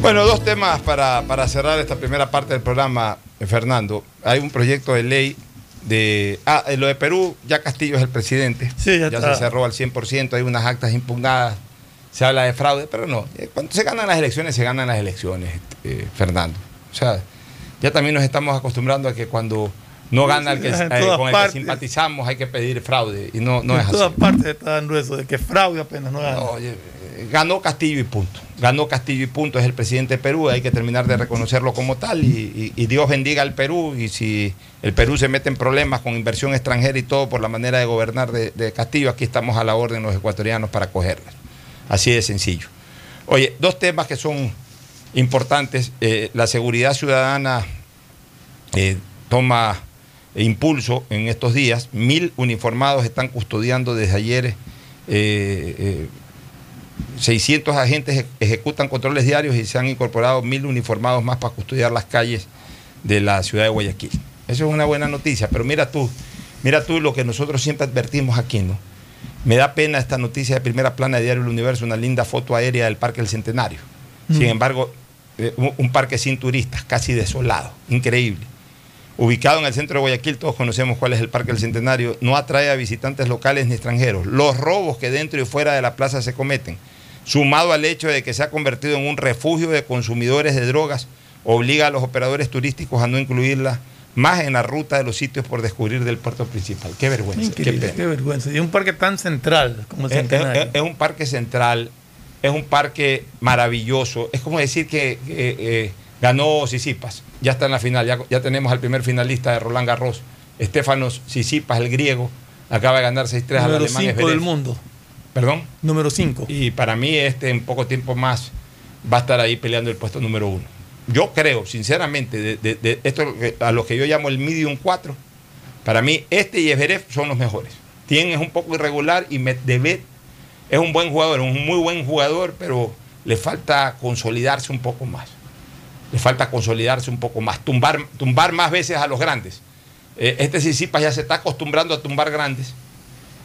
Bueno, dos temas para, para cerrar esta primera parte del programa, eh, Fernando. Hay un proyecto de ley de... Ah, en lo de Perú, ya Castillo es el presidente. Sí, ya ya se cerró al 100%, hay unas actas impugnadas, se habla de fraude, pero no. eh, Cuando se ganan las elecciones, se ganan las elecciones, eh, Fernando. O sea, ya también nos estamos acostumbrando a que cuando no gana el que, eh, con el que simpatizamos hay que pedir fraude, y no, no en es así. todas partes está dando eso, de que fraude apenas no gana. No, oye, ganó Castillo y punto. Ganó Castillo y punto, es el presidente de Perú, hay que terminar de reconocerlo como tal y, y- y Dios bendiga al Perú y si el Perú se mete en problemas con inversión extranjera y todo por la manera de gobernar de, de Castillo, aquí estamos a la orden los ecuatorianos para cogerlas. Así de sencillo. Oye, dos temas que son importantes. Eh, la seguridad ciudadana eh, toma impulso en estos días. Mil uniformados están custodiando desde ayer. eh, eh, 600 agentes eje- ejecutan controles diarios y se han incorporado mil uniformados más para custodiar las calles de la ciudad de Guayaquil. Eso es una buena noticia, pero mira tú, mira tú lo que nosotros siempre advertimos aquí, ¿no? Me da pena esta noticia de primera plana de Diario El Universo, una linda foto aérea del Parque del Centenario. Sin Mm. embargo, eh, un parque sin turistas, casi desolado, increíble. Ubicado en el centro de Guayaquil, todos conocemos cuál es el Parque del Centenario, no atrae a visitantes locales ni extranjeros. Los robos que dentro y fuera de la plaza se cometen, sumado al hecho de que se ha convertido en un refugio de consumidores de drogas, obliga a los operadores turísticos a no incluirla más en la ruta de los sitios por descubrir del puerto principal. Qué vergüenza, qué Increíble, pena. qué vergüenza. Y un parque tan central como el Es, Centenario. es- es un parque central, es un parque maravilloso. Es como decir que que, eh, ganó Sisipas, ya está en la final, ya, ya tenemos al primer finalista de Roland Garros, Estefanos Sisipas, el griego, acaba de ganar 6-3 al Número alemán 5 Zverev. del mundo. Perdón. Número 5. Y para mí este en poco tiempo más va a estar ahí peleando el puesto número uno. Yo creo, sinceramente, de, de- de esto a lo que yo llamo el medium 4, para mí este y Everett son los mejores. Tien es un poco irregular y Medvedev es un buen jugador, un muy buen jugador, pero le falta consolidarse un poco más. Le falta consolidarse un poco más, tumbar, tumbar más veces a los grandes. Eh, este Sisipas ya se está acostumbrando a tumbar grandes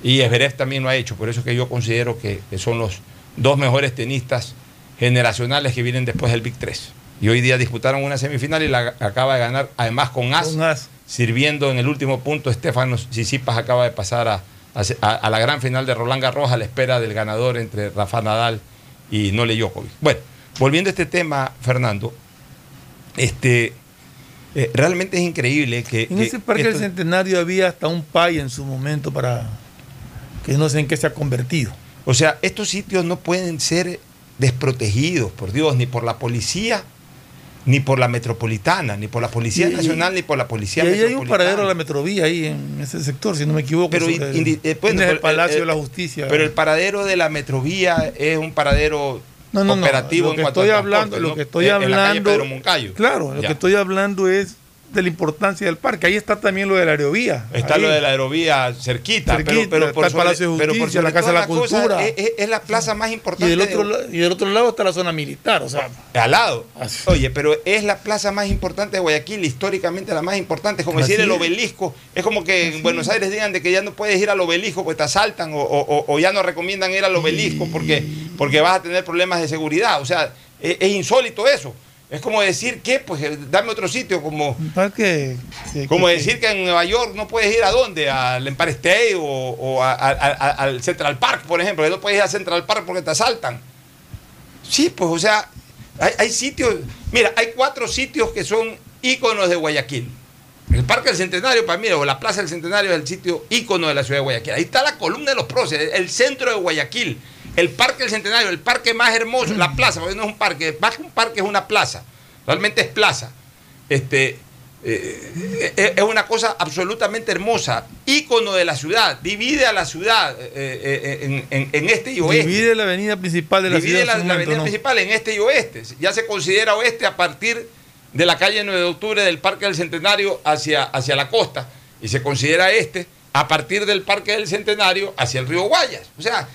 y Esberev también lo ha hecho, por eso que yo considero que, que son los dos mejores tenistas generacionales que vienen después del Big 3. Y hoy día disputaron una semifinal y la acaba de ganar, además con As, Con as. sirviendo en el último punto. Estefanos Sisipas acaba de pasar a, a- a la gran final de Roland Garros a la espera del ganador entre Rafa Nadal y Nole Djokovic. Bueno, volviendo a este tema, Fernando, este, eh, realmente es increíble que... En que ese parque del Centenario había hasta un pay en su momento para que no sé en qué se ha convertido. O sea, estos sitios no pueden ser desprotegidos, por Dios, ni por la policía, ni por la metropolitana, ni por la Policía Y- Nacional, ni por la Y Policía ahí hay un paradero de la metrovía ahí en ese sector, si no me equivoco. Pero, el- eh, el Palacio eh, de la Justicia. Pero el paradero de la metrovía es un paradero no, no, no. Lo que estoy hablando, transporte, lo que estoy En- en la calle hablando. Pedro Moncayo. Claro, lo Ya. que estoy hablando es de la importancia del parque. Ahí está también lo de la aerovía. Está Ahí. lo de la aerovía cerquita, Cerquita, pero, pero por el Palacio de pero por Justicia, la sobre Casa de la Cultura. es, la plaza más Y importante. del, otro, de- y del otro lado está la zona militar. O sea, al lado. Así. Oye, pero es la plaza más importante de Guayaquil, históricamente la más importante. Es como Así decir el obelisco. Es como que en Buenos Aires digan de que ya no puedes ir al obelisco porque te asaltan o, o- o ya no recomiendan ir al obelisco porque, porque vas a tener problemas de seguridad. O sea, es, es insólito eso. Es como decir que, pues eh, dame otro sitio, como, parque. que- como que- decir que en Nueva York no puedes ir a dónde, al Empire State o, o a- a- a- al Central Park, por ejemplo, que no puedes ir al Central Park porque te asaltan. Sí, pues, o sea, hay, hay sitios, mira, hay cuatro sitios que son íconos de Guayaquil. El Parque del Centenario, para mí, o la Plaza del Centenario es el sitio ícono de la ciudad de Guayaquil. Ahí está la columna de los próceres, el centro de Guayaquil. El Parque del Centenario, el parque más hermoso, la plaza, porque no es un parque, más que un parque es una plaza. Realmente es plaza. Este, eh, eh, es una cosa absolutamente hermosa, ícono de la ciudad, divide a la ciudad eh, en, en- en este y oeste. Divide la avenida principal de la Divide ciudad. la, su la avenida ¿no? principal en este y oeste. Ya se considera oeste a partir de la calle 9 de octubre del Parque del Centenario hacia, hacia la costa. Y se considera este a partir del Parque del Centenario hacia el río Guayas. O sea,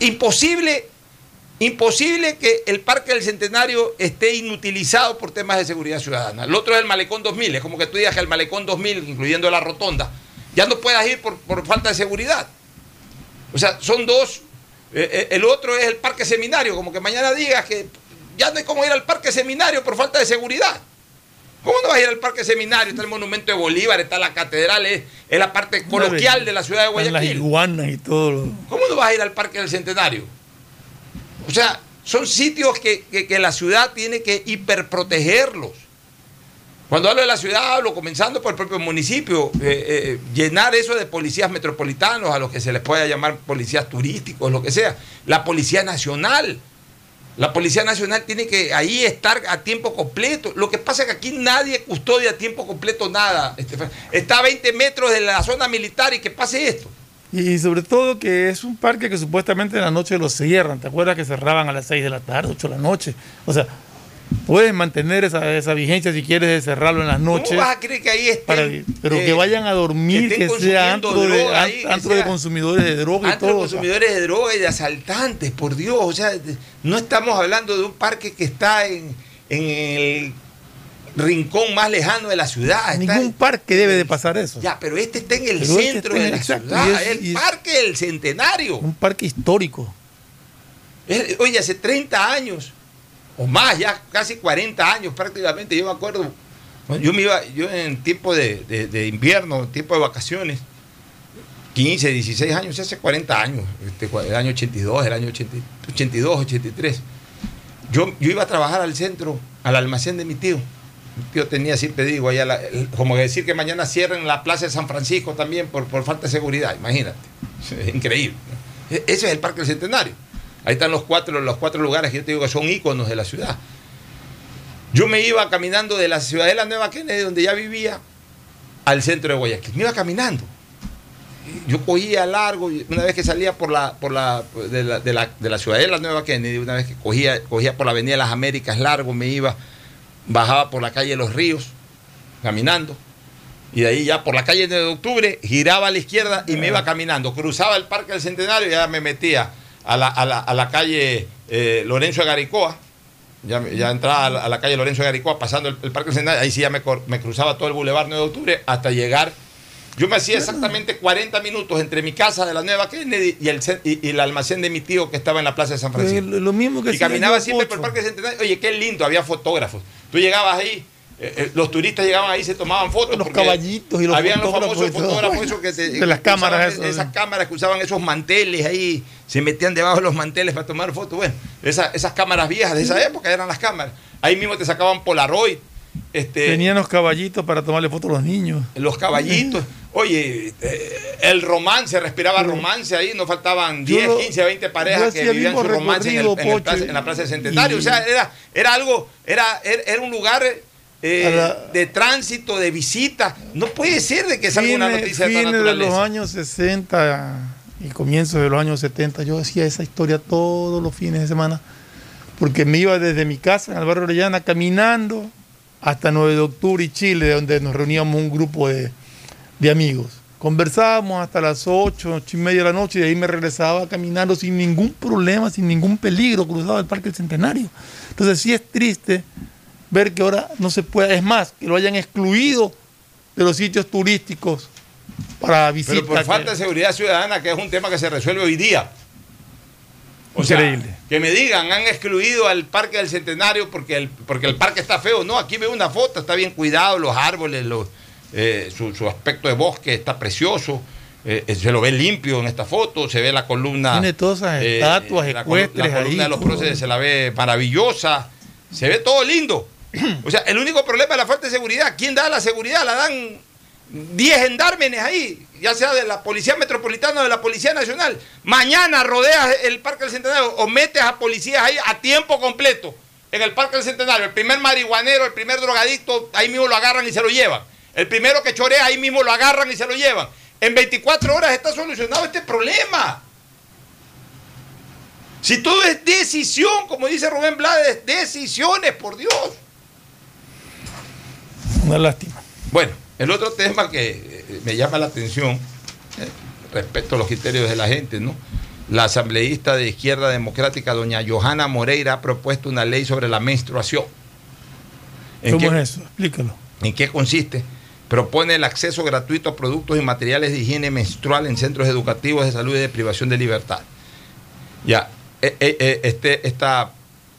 imposible, imposible que el Parque del Centenario esté inutilizado por temas de seguridad ciudadana. El otro es el Malecón 2000. Es como que tú digas que el Malecón 2000, incluyendo la rotonda, ya no puedas ir por, por falta de seguridad. O sea, son dos. Eh, eh, el otro es el parque seminario, como que mañana digas que ya no hay cómo ir al parque seminario por falta de seguridad. ¿Cómo no vas a ir al parque seminario? Está el monumento de Bolívar, está la catedral, es, es la parte coloquial de la ciudad de Están Las Guayaquil. iguanas y todo. lo- ¿Cómo no vas a ir al Parque del Centenario? O sea, son sitios que, que- que la ciudad tiene que hiperprotegerlos. Cuando hablo de la ciudad, hablo comenzando por el propio municipio, eh, eh, llenar eso de policías metropolitanos, a los que se les pueda llamar policías turísticos, lo que sea. La Policía Nacional. La Policía Nacional tiene que ahí estar a tiempo completo. Lo que pasa es que aquí nadie custodia a tiempo completo nada. Está a 20 metros de la zona militar y que pase esto. Y sobre todo que es un parque que supuestamente en la noche lo cierran. ¿Te acuerdas que cerraban a las 6 de la tarde, 8 de la noche? O sea, puedes mantener esa, esa vigencia si quieres de cerrarlo en las noches. ¿Cómo vas a creer que ahí estén, para- pero que eh, vayan a dormir, que que, sea antro, de, ahí, que antro de sea consumidores de droga y Antro de todo. o sea. consumidores de droga y de asaltantes, por Dios. O sea, de- no estamos hablando de un parque que está en, en el rincón más lejano de la ciudad. Ningún parque debe de pasar eso. ya, pero este está en el Pero este centro en- de la exacto, ciudad, es- el parque del centenario. Un parque histórico. Es- Oye, hace 30 años, o más, ya casi 40 años prácticamente, yo me acuerdo, yo me iba, yo en tiempo de, de- invierno, tiempo de vacaciones, 15, 16 años, hace 40 años, este, el año 82, el año 80 82, 83. Yo, yo iba a trabajar al centro, al almacén de mi tío. Mi tío tenía, siempre digo, allá como decir que mañana cierren la plaza de San Francisco también por, por falta de seguridad, imagínate. Es increíble. E- Ese es el Parque del Centenario. Ahí están los cuatro, los cuatro lugares que yo te digo que son íconos de la ciudad. Yo me iba caminando de la Ciudadela Nueva Kennedy, donde ya vivía, al centro de Guayaquil. Me iba caminando. Yo cogía largo, una vez que salía por la, por la, de, la, de, la, de la Ciudadela Nueva Kennedy, una vez que cogía, cogía por la Avenida de las Américas largo, me iba, bajaba por la calle Los Ríos, caminando. Y de ahí ya por la calle 9 de octubre, giraba a la izquierda y me iba caminando. Cruzaba el Parque del Centenario y ya me metía a la, a la, a la calle eh, Lorenzo de Garicoa. Ya, ya entraba a la, a la calle Lorenzo de Garicoa, pasando el, el Parque Centenario. Ahí sí ya me, me cruzaba todo el Boulevard 9 de octubre hasta llegar. Yo me hacía exactamente 40 minutos entre mi casa de la Nueva Kennedy y el, y, y el almacén de mi tío que estaba en la Plaza de San Francisco. Eh, lo mismo que Y caminaba siempre por el Parque Centenario. Oye, qué lindo, había fotógrafos. Tú llegabas ahí, eh, eh, los turistas llegaban ahí, se tomaban fotos. Los caballitos y los Habían los famosos y fotógrafos esos que te- De las cámaras esas. Esas cámaras que usaban esos manteles ahí, se metían debajo de los manteles para tomar fotos. Bueno, esa- esas cámaras viejas de esa época eran las cámaras. Ahí mismo te sacaban Polaroid. Este, Tenían los caballitos para tomarle fotos a los niños. los caballitos. Oye, eh, el romance, respiraba romance ahí, no faltaban Yo 10, lo- 15, 20 yo parejas que vivían su romance en, el- en el Pocho, plaza- en la Plaza del Centenario. y- O sea, era, era algo, era, era, era un lugar eh, la- de tránsito, de visita. No puede ser de que salga una Fines- noticia de de los años 60 y comienzos de los años 70, yo hacía esa historia todos los fines de semana, porque me iba desde mi casa en el barrio Orellana caminando hasta 9 de octubre y Chile, donde nos reuníamos un grupo de, de amigos. Conversábamos hasta las 8, 8 y media de la noche y de ahí me regresaba caminando sin ningún problema, sin ningún peligro, cruzado el Parque del Centenario. Entonces sí es triste ver que ahora no se puede, es más, que lo hayan excluido de los sitios turísticos para visitar. Pero por falta de seguridad ciudadana, que es un tema que se resuelve hoy día. O Increíble. Sea, que me digan, han excluido al Parque del Centenario porque el, porque el parque está feo. No, aquí veo una foto, está bien cuidado, los árboles, los, eh, su, su, aspecto de bosque está precioso. Eh, se lo ve limpio en esta foto, se ve la columna. Tiene todas esas eh, estatuas la, ecuestres la, columna ahí, de los próceres se la ve maravillosa. Se ve todo lindo. O sea, el único problema es la falta de seguridad. ¿Quién da la seguridad? La dan 10 gendármenes ahí, ya sea de la Policía Metropolitana o de la Policía Nacional. Mañana rodeas el Parque del Centenario o metes a policías ahí a tiempo completo en el Parque del Centenario. El primer marihuanero, el primer drogadicto, ahí mismo lo agarran y se lo llevan. El primero que chorea, ahí mismo lo agarran y se lo llevan. En 24 horas está solucionado este problema. Si todo es decisión, como dice Rubén Blades, decisiones, por Dios. Una lástima. Bueno, el otro tema que me llama la atención, eh, respecto a los criterios de la gente, ¿no? La asambleísta de Izquierda Democrática, doña Johanna Moreira, ha propuesto una ley sobre la menstruación. ¿Cómo qué, es eso? Explícalo. ¿En qué consiste? Propone el acceso gratuito a productos y materiales de higiene menstrual en centros educativos de salud y de privación de libertad. Ya, este, esta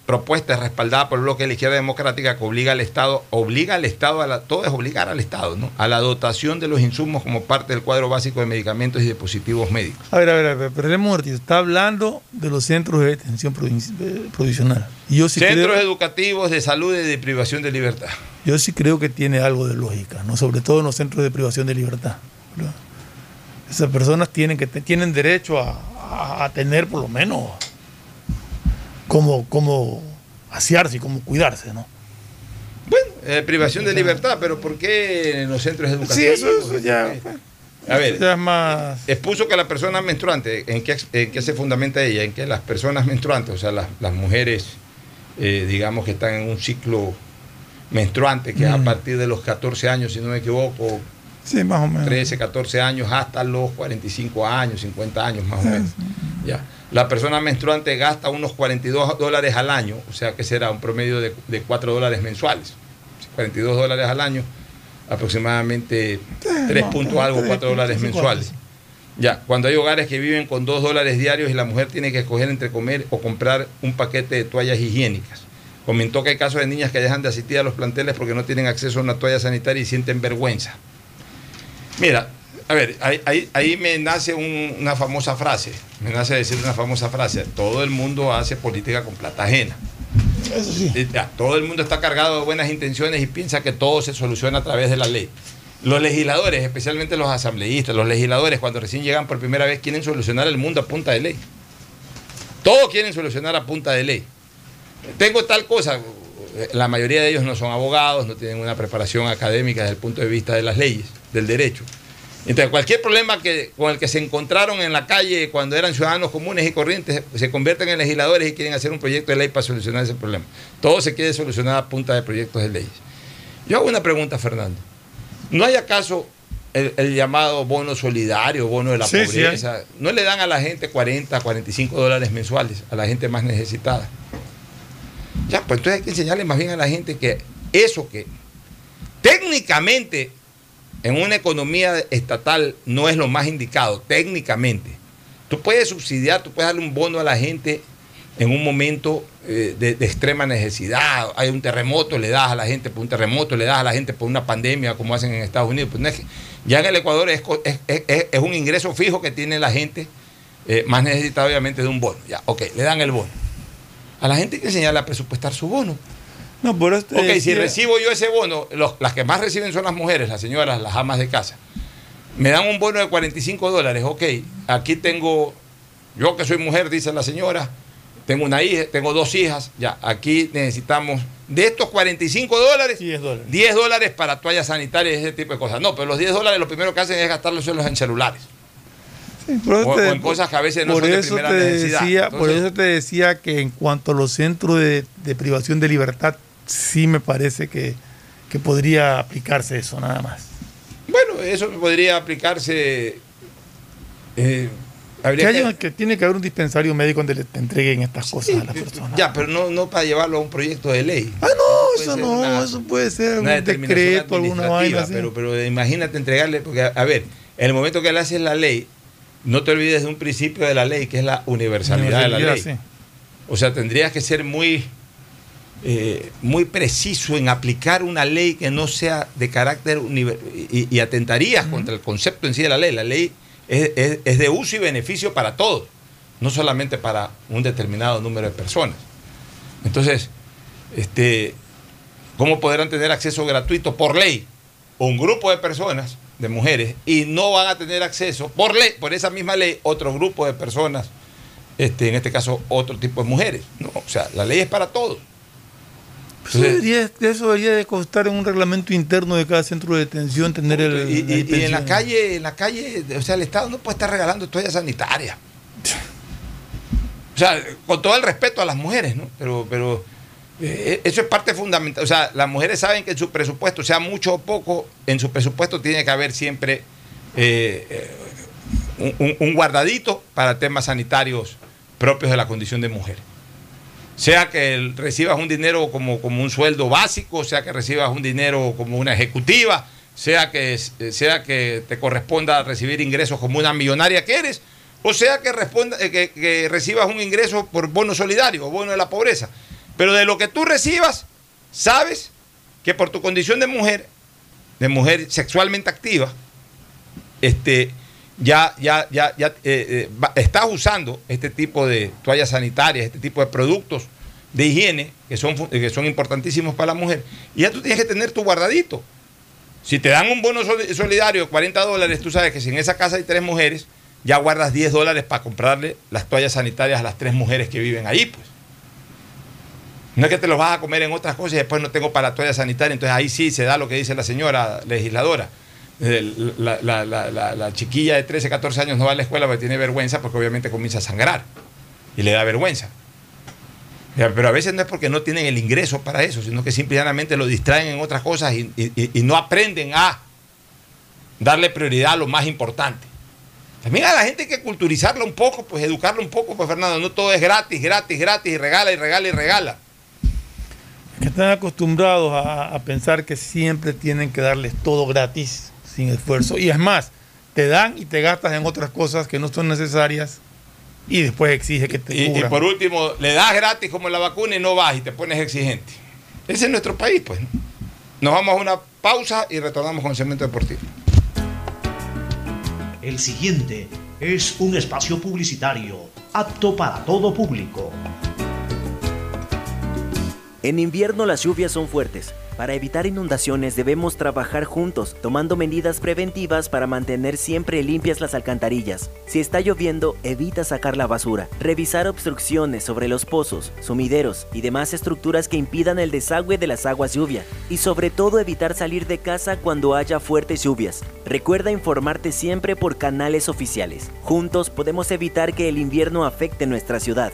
propuesta es respaldada por el bloque de la izquierda democrática que obliga al Estado, obliga al Estado, a la, todo es obligar al Estado, ¿no? A la dotación de los insumos como parte del cuadro básico de medicamentos y dispositivos médicos. A ver, a ver, a ver, Está hablando de los centros de detención provisional. Y yo sí centros creo, educativos de salud y de privación de libertad. Yo sí creo que tiene algo de lógica, ¿no? Sobre todo en los centros de privación de libertad. ¿verdad? Esas personas tienen, que, tienen derecho a, a, a tener por lo menos cómo, cómo asearse y cómo cuidarse, ¿no? Bueno, eh, privación de libertad, pero ¿por qué en los centros educativos? Sí, eso, eso ya. A ver, ya es más... expuso que la persona menstruante, ¿en qué, en qué se fundamenta ella? En que las personas menstruantes, o sea, las, las mujeres, eh, digamos que están en un ciclo menstruante, que mm. a partir de los 14 años, si no me equivoco, sí, más o menos. 13, 14 años, hasta los 45 años, 50 años más o menos. Ya. La persona menstruante gasta unos 42 dólares al año, o sea que será un promedio de, de 4 dólares mensuales. 42 dólares al año, aproximadamente 3 puntos algo, 4 dólares mensuales. Ya, cuando hay hogares que viven con 2 dólares diarios y la mujer tiene que escoger entre comer o comprar un paquete de toallas higiénicas. Comentó que hay casos de niñas que dejan de asistir a los planteles porque no tienen acceso a una toalla sanitaria y sienten vergüenza. Mira, a ver, ahí, ahí, ahí me nace un, una famosa frase, me nace decir una famosa frase, todo el mundo hace política con plata ajena. Eso sí. Todo el mundo está cargado de buenas intenciones y piensa que todo se soluciona a través de la ley. Los legisladores, especialmente los asambleístas, los legisladores cuando recién llegan por primera vez quieren solucionar el mundo a punta de ley. Todos quieren solucionar a punta de ley. Tengo tal cosa, la mayoría de ellos no son abogados, no tienen una preparación académica desde el punto de vista de las leyes, del derecho. Entonces, cualquier problema que, con el que se encontraron en la calle cuando eran ciudadanos comunes y corrientes, se convierten en legisladores y quieren hacer un proyecto de ley para solucionar ese problema. Todo se quiere solucionar a punta de proyectos de leyes. Yo hago una pregunta, Fernando. ¿No hay acaso el, el llamado bono solidario, bono de la Sí, sí pobreza? ¿No le dan a la gente 40, 45 dólares mensuales, a la gente más necesitada? Ya, pues entonces hay que enseñarle más bien a la gente que eso que técnicamente en una economía estatal no es lo más indicado, técnicamente. Tú puedes subsidiar, tú puedes darle un bono a la gente en un momento eh, de, extrema necesidad. Hay un terremoto, le das a la gente por un terremoto, le das a la gente por una pandemia, como hacen en Estados Unidos. Pues no es ya en el Ecuador es, es, es, es, un ingreso fijo que tiene la gente, eh, más necesitada obviamente de un bono. Ya, ok, le dan el bono. A la gente hay que enseñarle a presupuestar su bono. No, esto Ok, si recibo yo ese bono, los- las que más reciben son las mujeres, las señoras, las amas de casa. Me dan un bono de 45 dólares. Ok, aquí tengo, yo que soy mujer, dice la señora, tengo una hija, tengo dos hijas, ya, aquí necesitamos de estos 45 dólares, 10 dólares. 10 dólares para toallas sanitarias y ese tipo de cosas. No, pero los 10 dólares lo primero que hacen es gastarlos en celulares. Sí, por eso O- te- o en cosas que a veces no por son de eso primera te necesidad. Decía, por Entonces- eso te decía que en cuanto a los centros de, de privación de libertad, sí me parece que, que podría aplicarse eso, nada más. Bueno, eso podría aplicarse. eh, Que, que- que tiene que haber un dispensario médico donde le entreguen estas cosas a las personas. ya, pero no, no para llevarlo a un proyecto de ley. Ah, no, eso ser no, una- eso puede ser un decreto, alguna vaina. Pero, pero imagínate entregarle, porque a, a ver, en el momento que le haces la ley, no te olvides de un principio de la ley, que es la universalidad de la ley. Sí. O sea, tendrías que ser muy, eh, muy preciso en aplicar una ley que no sea de carácter y, y atentarías contra el concepto en sí de la ley. La ley es, es- es de uso y beneficio para todos, no solamente para un determinado número de personas. Entonces, este, ¿cómo podrán tener acceso gratuito por ley un grupo de personas, de mujeres, y no van a tener acceso por ley, por esa misma ley, otro grupo de personas, este, en este caso otro tipo de mujeres? ¿no? O sea, la ley es para todos. Eso debería, eso debería de constar en un reglamento interno de cada centro de detención, tener el... Y, y- la y en la calle, en la calle, o sea, el Estado no puede estar regalando toallas sanitarias. O sea, con todo el respeto a las mujeres, ¿no? Pero, pero eso es parte fundamental. O sea, las mujeres saben que en su presupuesto, sea mucho o poco, en su presupuesto tiene que haber siempre eh, eh, un, guardadito para temas sanitarios propios de la condición de mujer. Sea que recibas un dinero como, como un sueldo básico, sea que recibas un dinero como una ejecutiva, sea que, eh, sea que te corresponda recibir ingresos como una millonaria que eres, o sea que, responda, eh, que recibas un ingreso por bono solidario o bono de la pobreza. Pero de lo que tú recibas, sabes que por tu condición de mujer, de mujer sexualmente activa, este, ya, ya, ya, ya eh, eh, estás usando este tipo de toallas sanitarias, este tipo de productos de higiene que son, fu- que son importantísimos para la mujer. Y ya tú tienes que tener tu guardadito. Si te dan un bono soli- solidario de 40 dólares, tú sabes que si en esa casa hay tres mujeres, ya guardas 10 dólares para comprarle las toallas sanitarias a las tres mujeres que viven ahí, pues. No es que te los vas a comer en otras cosas y después no tengo para la toalla sanitaria, entonces ahí sí se da lo que dice la señora legisladora. La, la- la- la- la chiquilla de 13, 14 años no va a la escuela porque tiene vergüenza porque obviamente comienza a sangrar y le da vergüenza. Pero a veces no es porque no tienen el ingreso para eso, sino que simplemente lo distraen en otras cosas y- y- y no aprenden a darle prioridad a lo más importante. También a la gente hay que culturizarla un poco, pues educarla un poco, pues Fernando, no todo es gratis, gratis, gratis, y regala y regala y regala. Que están acostumbrados a, a pensar que siempre tienen que darles todo gratis, sin esfuerzo. Y es más, te dan y te gastas en otras cosas que no son necesarias y después exige que te Y, y por último, le das gratis como la vacuna y no vas y te pones exigente. Ese es nuestro país, pues. ¿no? Nos vamos a una pausa y retornamos con el segmento deportivo. El siguiente es un espacio publicitario apto para todo público. En invierno las lluvias son fuertes. Para evitar inundaciones debemos trabajar juntos, tomando medidas preventivas para mantener siempre limpias las alcantarillas. Si está lloviendo, evita sacar la basura. Revisar obstrucciones sobre los pozos, sumideros y demás estructuras que impidan el desagüe de las aguas lluvia. Y sobre todo evitar salir de casa cuando haya fuertes lluvias. Recuerda informarte siempre por canales oficiales. Juntos podemos evitar que el invierno afecte nuestra ciudad.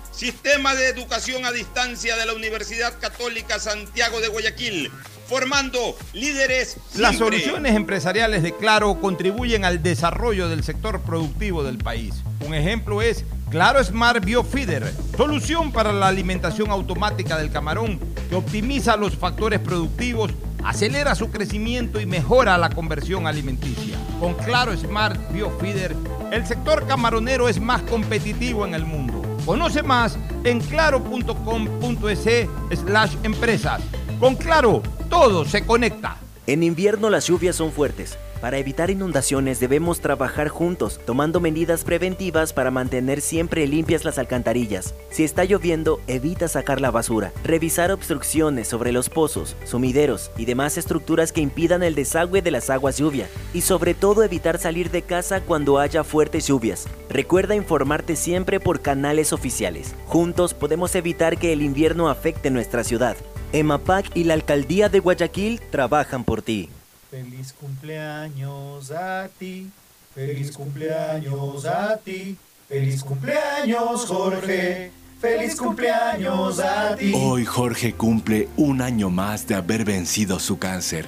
Sistema de Educación a Distancia de la Universidad Católica Santiago de Guayaquil, formando líderes. Las soluciones empresariales de Claro contribuyen al desarrollo del sector productivo del país. Un ejemplo es Claro Smart Biofeeder, solución para la alimentación automática del camarón que optimiza los factores productivos, acelera su crecimiento y mejora la conversión alimenticia. Con Claro Smart Biofeeder, el sector camaronero es más competitivo en el mundo. Conoce más en claro.com.es slash empresas. Con Claro, todo se conecta. En invierno las lluvias son fuertes. Para evitar inundaciones debemos trabajar juntos, tomando medidas preventivas para mantener siempre limpias las alcantarillas. Si está lloviendo, evita sacar la basura. Revisar obstrucciones sobre los pozos, sumideros y demás estructuras que impidan el desagüe de las aguas lluvia. Y sobre todo evitar salir de casa cuando haya fuertes lluvias. Recuerda informarte siempre por canales oficiales. Juntos podemos evitar que el invierno afecte nuestra ciudad. EMAPAC y la Alcaldía de Guayaquil trabajan por ti. Feliz cumpleaños a ti, feliz cumpleaños a ti, feliz cumpleaños Jorge, feliz cumpleaños a ti. Hoy Jorge cumple un año más de haber vencido su cáncer.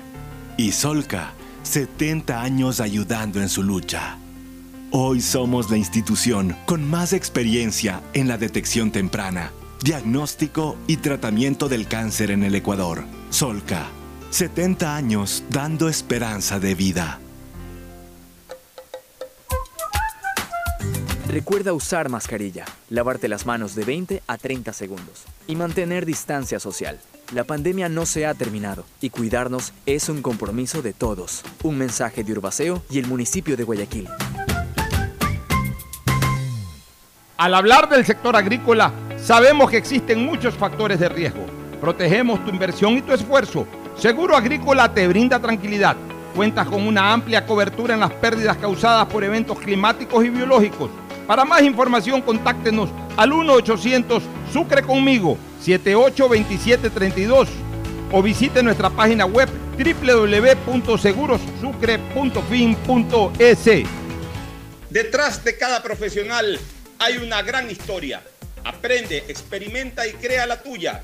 Y Solca, 70 años ayudando en su lucha. Hoy somos la institución con más experiencia en la detección temprana, diagnóstico y tratamiento del cáncer en el Ecuador. Solca, 70 años dando esperanza de vida. Recuerda usar mascarilla, lavarte las manos de 20 a 30 segundos y mantener distancia social. La pandemia no se ha terminado y cuidarnos es un compromiso de todos. Un mensaje de Urbaceo y el municipio de Guayaquil. Al hablar del sector agrícola, sabemos que existen muchos factores de riesgo. Protegemos tu inversión y tu esfuerzo. Seguro Agrícola te brinda tranquilidad. Cuentas con una amplia cobertura en las pérdidas causadas por eventos climáticos y biológicos. Para más información, contáctenos al 1-800 Sucre conmigo 782732 o visite nuestra página web www.segurosucre.fin.es. Detrás de cada profesional hay una gran historia. Aprende, experimenta y crea la tuya.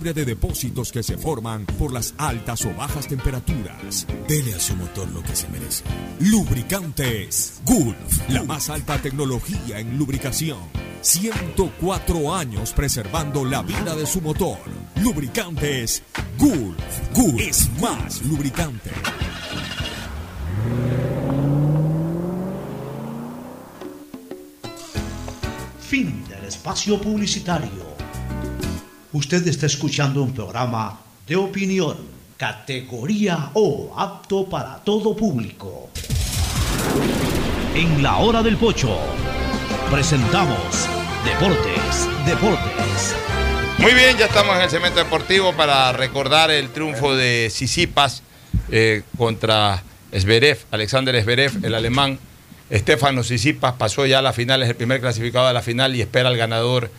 de depósitos que se forman por las altas o bajas temperaturas. Dele a su motor lo que se merece. Lubricantes Gulf, la más alta tecnología en lubricación. 104 años preservando la vida de su motor. Lubricantes Gulf. Gulf es más lubricante. Fin del espacio publicitario. Usted está escuchando un programa de opinión, categoría O, apto para todo público. En la hora del pocho presentamos Deportes, Deportes. Muy bien, ya estamos en el cemento deportivo para recordar el triunfo de Sisipas eh, contra Zverev, Alexander Zverev, el alemán. Estefano Sisipas pasó ya a la final, es el primer clasificado de la final y espera al ganador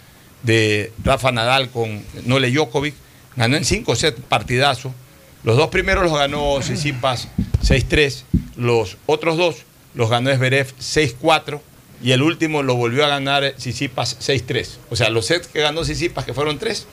de Rafa Nadal con Nole Djokovic. Ganó en 5 sets, partidazo. Los dos primeros los ganó Sisipas 6-3. Los otros dos los ganó Zverev 6-4 y el último lo volvió a ganar Sisipas 6-3. O sea, los sets que ganó Sisipas, que fueron 3,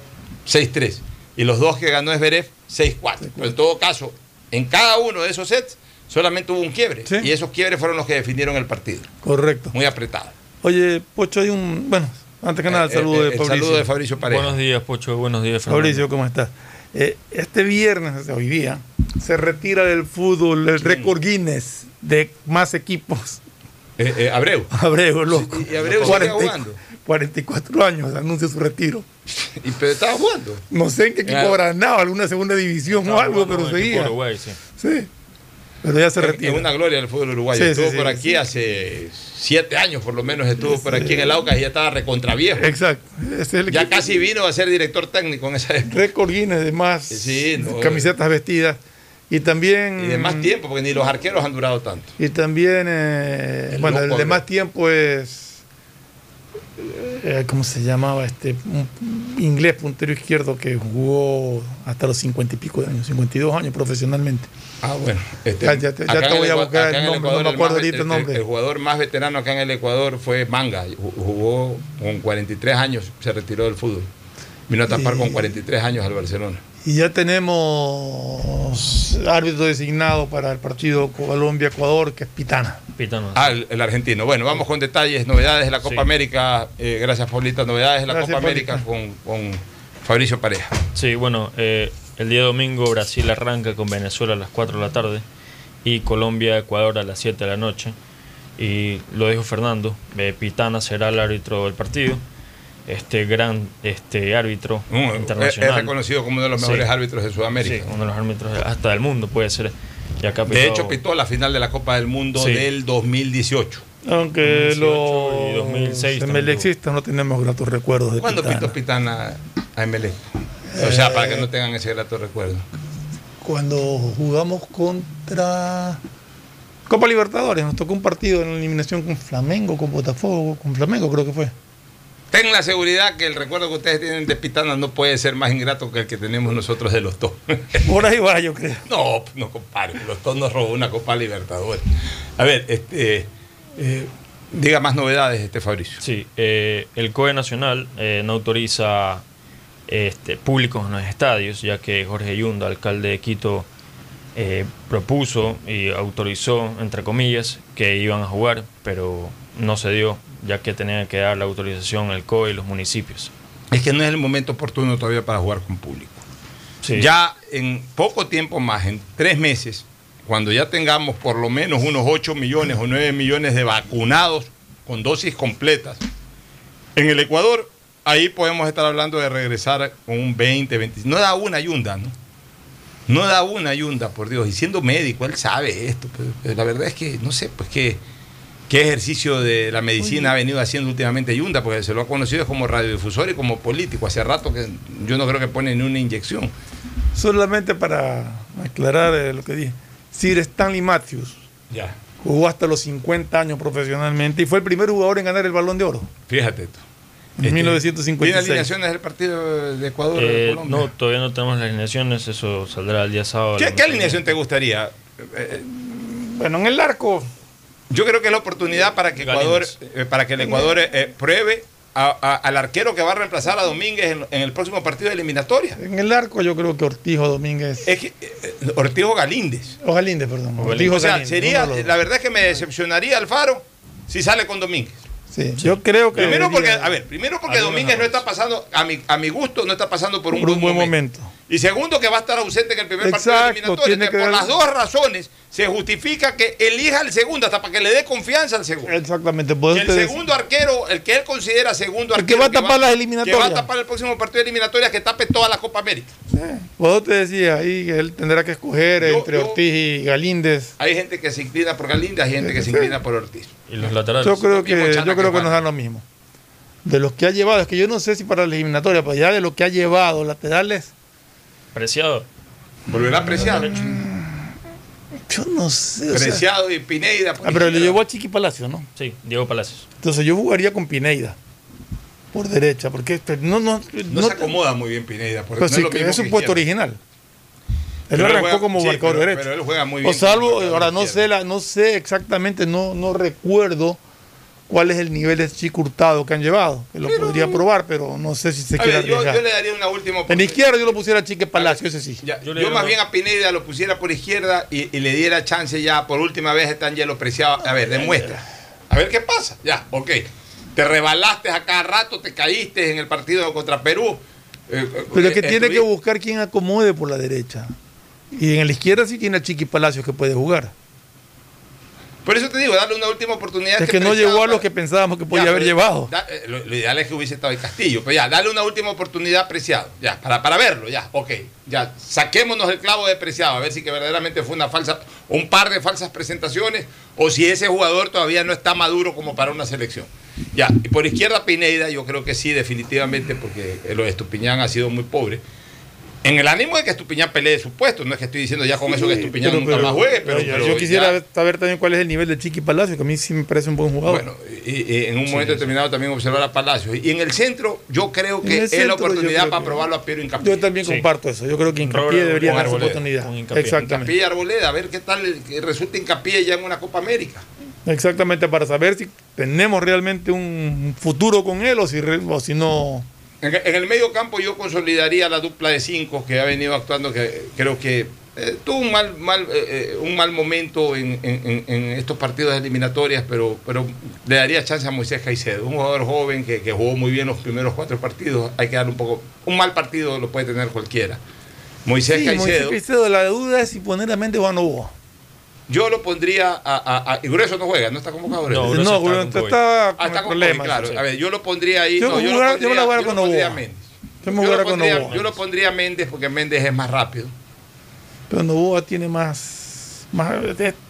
6-3. Y los dos que ganó Zverev, 6-4. Pero en todo caso, en cada uno de esos sets solamente hubo un quiebre. Y esos quiebres fueron los que definieron el partido. Correcto. Muy apretado. Oye, Pocho, hay un. Bueno, antes que nada, el Eh, saludo eh, de el Fabricio. saludo de Fabricio Pareja. Buenos días, Pocho. Buenos días, Fernando. Fabricio, ¿cómo estás? Eh, este viernes, hoy día, se retira del fútbol el récord Guinness de más equipos. Eh, eh, Abreu. Abreu, loco. y Abreu sigue jugando. 44 años anuncia su retiro. Y pero estaba jugando. No sé en qué equipo Ah. habrá andado, alguna segunda división o algo, pero seguía. Uruguay, sí. Sí. Pero ya se retira. Es una gloria del fútbol uruguayo. Sí, estuvo sí, por sí. aquí hace siete años, por lo menos, estuvo por aquí en el Aucas y ya estaba recontraviejo. Exacto. Ese es el Ya casi vino a ser director técnico en esa época. récord Guinness de más Sí, no. camisetas vestidas. Y también. Y de más tiempo, porque ni los arqueros han durado tanto. Y también, eh, bueno, el de- más tiempo es. Eh, ¿Cómo se llamaba? Este un inglés puntero izquierdo que jugó hasta los cincuenta y pico de años, 52 años profesionalmente. Ah, bueno. este, Ya- ya te- ya voy a buscar el nombre, no me el acuerdo ahorita el ve- nombre. El, jugador más veterano acá en el Ecuador fue Manga. Ju- Jugó con 43 años, se retiró del fútbol. Vino a tapar Y- con 43 años al Barcelona. Y ya tenemos árbitro designado para el partido Colombia-Ecuador, que es Pitana. Pitano. Ah, el, el argentino. Bueno, vamos con detalles, novedades de la Copa Sí. América. Eh, gracias, Paulita. Novedades de la Gracias, Copa América con, con Fabricio Pareja. Sí, bueno, eh, el día domingo Brasil arranca con Venezuela a las 4 de la tarde y Colombia-Ecuador a las 7 de la noche. Y lo dijo Fernando, eh, Pitana será el árbitro del partido, este gran este árbitro Un- es, es internacional. reconocido como uno de los Sí. mejores árbitros de Sudamérica. Sí, uno de los árbitros hasta del mundo puede ser. Ya De hecho, pitó la final de la Copa del Mundo Sí. del 2018. Aunque 2018 y los 2006 también emelexistas no tenemos gratos recuerdos de ¿Cuándo Pitana. pitó Pitana a MLE? O sea, para que no tengan ese grato recuerdo. Cuando jugamos contra Copa Libertadores, nos tocó un partido en la eliminación con Flamengo, con Botafogo, con Flamengo creo que fue. Ten la seguridad que el recuerdo que ustedes tienen de Pitana no puede ser más ingrato que el que tenemos nosotros de los dos. Por ahí va, yo creo. no, no compare, los dos nos robó una Copa Libertadores. A ver, este, eh, diga más novedades, este Fabricio. Sí, eh, el COE Nacional eh, no autoriza este, públicos en los estadios, ya que Jorge Yunda, alcalde de Quito, eh, propuso y autorizó, entre comillas, que iban a jugar, pero no se dio, ya que tenían que dar la autorización el COE y los municipios. Es que no es el momento oportuno todavía para jugar con público. Sí. Ya en poco tiempo más, en tres meses, cuando ya tengamos por lo menos unos 8 millones o 9 millones de vacunados con dosis completas, en el Ecuador, ahí podemos estar hablando de regresar con un 20, 20. No da una yunda, ¿no? No da una yunda, por Dios. Y siendo médico, él sabe esto. pero la verdad es que, no sé, pues qué, qué ejercicio de la medicina ha venido haciendo últimamente Yunda, porque se lo ha conocido como radiodifusor y como político. Hace rato que yo no creo que pone ni una inyección. Solamente para aclarar eh, lo que dije. Sir Stanley Matthews Ya. jugó hasta los 50 años profesionalmente y fue el primer jugador en ganar el Balón de Oro Fíjate tú. en Este, 1956. ¿Tiene alineaciones del partido de Ecuador? Eh, Colombia? no, todavía no tenemos las alineaciones, eso saldrá el día sábado. ¿Qué, qué alineación te gustaría? Eh, Bueno, en el arco, Yo creo que es la oportunidad para que Ecuador, eh, para que el Ecuador eh, pruebe a- a- al arquero que va a reemplazar a Domínguez en, en el próximo partido de eliminatoria. en el arco yo creo que Ortiz o Domínguez. Es que eh, Ortiz o Galíndez. O Galíndez, perdón. Ortiz O sea, Galíndez, sería, la verdad es que me decepcionaría Alfaro si sale con Domínguez. Sí, Yo creo que. Primero porque, a ver, primero porque Domínguez no está pasando, a mi, a mi gusto, no está pasando por un, por un buen momento. momento. Y segundo, que va a estar ausente en el primer partido Exacto, eliminatorio. tiene que por dar- las dos razones se justifica que elija al segundo, hasta para que le dé confianza al segundo. Exactamente. Que eso el segundo arquero, el que él considera segundo El que arquero. va a tapar las eliminatorias. Que va a tapar el próximo partido de eliminatorias, que tape toda la Copa América. Por eso te decía ahí que él tendrá que escoger Yo- entre yo- Ortiz y Galíndez. Hay gente que se inclina por Galíndez, hay gente que se inclina por Ortiz. Y los laterales. Yo creo que, yo que creo que Juan. nos dan lo mismo. De los que ha llevado, es que yo no sé si para la eliminatoria, pero ya de lo que ha llevado laterales, Preciado. Volverá Preciado. yo no sé. o sea- Preciado y Pineida. Ah, pero le llevó a Chiqui Palacio, ¿no? Sí, Diego Palacios. Entonces yo jugaría con Pineida por derecha, porque este, no, no, No, no- se acomoda muy bien Pineida. porque pero no sí, lo que mismo es un que puesto original. Él Pero arrancó juega- como sí, marcador pero- derecho. Pero él juega muy o bien. salvo, como marcador ahora no sé, la, no sé exactamente, no, no recuerdo cuál es el nivel de Chico Hurtado que han llevado, que lo podría probar, pero no sé si se A quiere ver, yo, arriesgar. yo le daría una última En izquierda yo lo pusiera a Chique Palacio, ese sí. Ya, Yo más bien a Pineda lo pusiera por izquierda y, y le diera chance ya por última vez está Angelo Preciado. A ver, demuestra. A ver qué pasa. Ya, ok. Te rebalaste a cada rato, te caíste en el partido contra Perú. Eh, eh, Pero es que eh, tiene que buscar quien acomode por la derecha. Y en la izquierda sí tiene a Chiqui Palacios que puede jugar. Por eso te digo, darle una última oportunidad. Es que no llegó a lo que pensábamos que podía Ya, haber pero llevado. da- eh, lo, lo ideal es que hubiese estado el Castillo, pero ya, dale una última oportunidad Preciado, ya, para, para verlo, ya, ok, ya, saquémonos el clavo de Preciado, a ver si que verdaderamente fue una falsa, un par de falsas presentaciones, o si ese jugador todavía no está maduro como para una selección. Ya, y por izquierda Pineida, yo creo que sí, definitivamente, porque lo de Estupiñán ha sido muy pobre. En el ánimo de que Estupiñán pelee su puesto, no es que estoy diciendo ya con eso que Estupiñán Pero- nunca pero- más juegue, pero, yo- pero yo quisiera ya- saber también cuál es el nivel de Chiqui Palacio, que a mí sí me parece un buen jugador. Bueno, y, y en un momento determinado también observar a Palacios. Y en el centro, yo creo que es centro, la oportunidad para que- probarlo a Piero Incapié. Yo también comparto eso. Yo creo que Hincapié Robert debería dar su oportunidad. Exactamente. Hincapié y Arboleda, a ver qué tal resulta Hincapié ya en una Copa América. Exactamente, para saber si tenemos realmente un futuro con él o si, o si no. En, el medio campo yo consolidaría la dupla de cinco que ha venido actuando, que creo que eh, tuvo un mal, mal, eh, eh, un mal momento en, en- en- en estos partidos eliminatorias, pero, pero le daría chance a Moisés Caicedo, un jugador joven que, que jugó muy bien los primeros cuatro partidos. Hay que darle un poco. Un mal partido lo puede tener cualquiera. Moisés Sí, Caicedo. Moisés Caicedo, la duda es si poner a o a Novoa. Yo lo pondría a, a- a- y Grueso no juega, no está convocado Grueso. No, Grueso No, está Grueso con está Ah, con está con problemas, claro. sí. A ver, yo lo pondría ahí. Yo no, yo, jugara- lo yo pondría, me la jugara yo con lo pondría. Méndez. Yo me Yo lo, con pondría, Novoa. yo lo pondría a Méndez porque Méndez es más rápido. Pero Novoa tiene más. más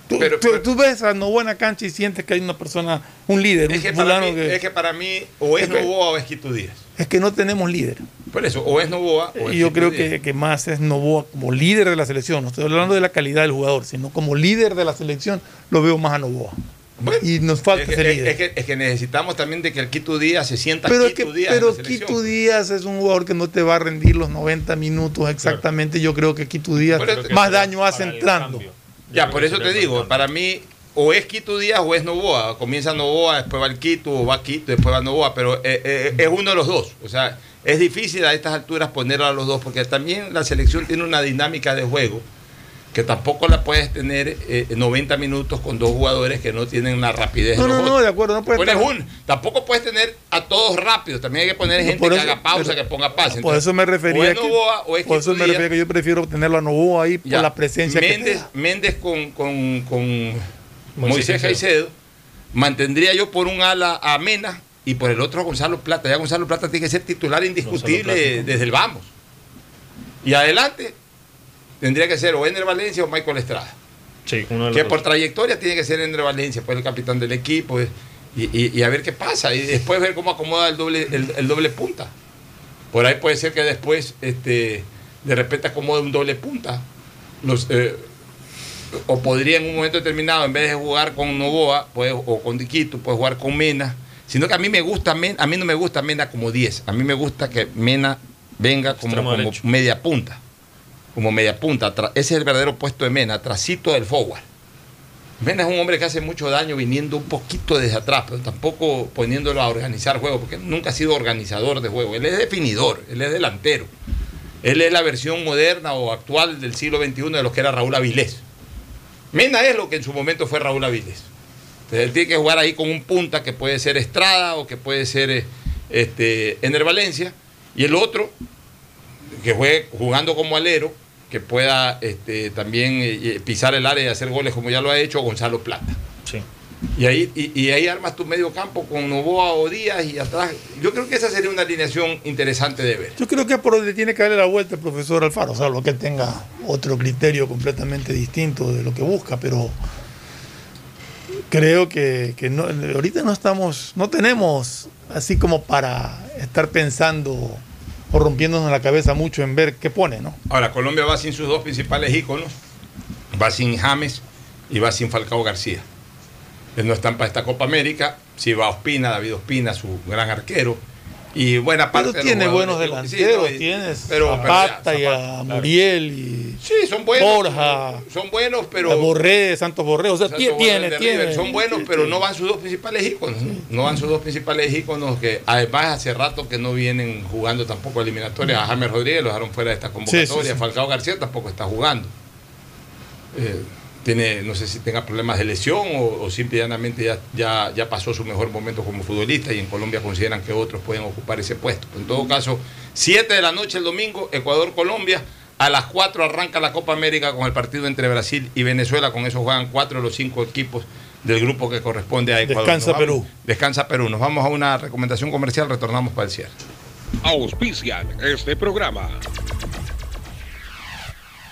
tú, tú- tú ves a Novoa en la cancha y sientes que hay una persona, un líder, Es un que, para mí, que, es que para mí o es, Es Novoa o es Quito Díaz. es que no tenemos líder. Por eso, o es Novoa o es Y yo creo que, que más es Novoa como líder de la selección. No estoy hablando de la calidad del jugador, sino como líder de la selección lo veo más a Novoa. y nos falta Es que, ese es- líder. es que- es que necesitamos también de que el Quito Díaz se sienta pero es Quito que, Díaz pero. Quito Díaz es un jugador que no te va a rendir los 90 minutos exactamente. Yo creo que Quito Díaz más daño hace entrando. Ya, por eso te digo, para mí o es Quito Díaz o es Novoa. Comienza Novoa, después va el Quito, o va Quito, después va Novoa, pero eh, eh, es uno de los dos. O sea, es difícil a estas alturas poner a los dos, porque también la selección tiene una dinámica de juego que tampoco la puedes tener eh, 90 minutos con dos jugadores que no tienen la rapidez. No, de los no, no, de acuerdo, no puede Pones estar- un, tampoco puedes tener a todos rápidos, también hay que poner gente que haga pausa, pero- que ponga paz. Por eso me refería o es que, Novoa o es por eso me refería que yo prefiero tenerlo a Novoa ahí por Ya. la presencia que Méndez, da. Méndez con, con, con Moisés Moisés Caicedo. Mantendría yo por un ala a Mena y por el otro a Gonzalo Plata. Ya Gonzalo Plata tiene que ser titular indiscutible desde el vamos. Y adelante tendría que ser o Ender Valencia o Michael Estrada. Sí, uno de los Que dos. por trayectoria tiene que ser Ender Valencia, pues el capitán del equipo. eh, Y, y- y a ver qué pasa. Y después ver cómo acomoda el doble, el, el doble punta. Por ahí puede ser que después este, de repente acomode un doble punta. Los, eh, o podría en un momento determinado, en vez de jugar con Novoa pues, o con Diquito, pues jugar con Mena. Sino que a mí me gusta a mí no me gusta Mena como 10. A mí me gusta que Mena venga como, media punta. Como media punta. Ese es el verdadero puesto de Mena, trasito del forward. Mena es un hombre que hace mucho daño viniendo un poquito desde atrás, pero tampoco poniéndolo a organizar juego, porque nunca ha sido organizador de juego. Él es definidor, él es delantero. Él es la versión moderna o actual del siglo XXI de lo que era Raúl Avilés. Mena es lo que en su momento fue Raúl Avilés. Entonces, él tiene que jugar ahí con un punta que puede ser Estrada o que puede ser eh, este, Ener Valencia. Y el otro, que juegue jugando como alero, que pueda este, también eh, eh, pisar el área y hacer goles como ya lo ha hecho Gonzalo Plata. Sí. Y ahí, y, y ahí armas tu medio campo con Novoa o Díaz y atrás. Yo creo que esa sería una alineación interesante de ver. Yo creo que es por donde tiene que darle la vuelta el profesor Alfaro, salvo que él tenga otro criterio completamente distinto de lo que busca, pero creo que, que no, ahorita no estamos, no tenemos así como para estar pensando o rompiéndonos la cabeza mucho en ver qué pone, ¿no? Ahora, Colombia va sin sus dos principales íconos, va sin James y va sin Falcao García. Él no están para esta Copa América, sí va Ospina, David Ospina, su gran arquero. Y buena parte Pero de los tiene buenos sí, delanteros, no, y- tienes pero- a ya, Zapata y a Muriel y Sí, son buenos. Borja, Son buenos, pero. a Borré, Santos Borré, o sea, Santos tiene, Son buenos, pero no van sus dos principales íconos. ¿no? No van sus dos principales íconos que además hace rato que no vienen jugando tampoco eliminatorias. A James Rodríguez lo dejaron fuera de esta convocatoria. Sí, sí, sí. Falcao García tampoco está jugando. Eh, tiene, no sé si tenga problemas de lesión o, o simple y llanamente ya, ya, ya pasó su mejor momento como futbolista y en Colombia consideran que otros pueden ocupar ese puesto. En todo caso, 7 de la noche el domingo, Ecuador-Colombia. A las 4 arranca la Copa América con el partido entre Brasil y Venezuela. Con eso juegan cuatro de los cinco equipos del grupo que corresponde a Ecuador. Descansa vamos- Perú. Descansa Perú. Nos vamos a una recomendación comercial, retornamos para el cierre. Auspician este programa.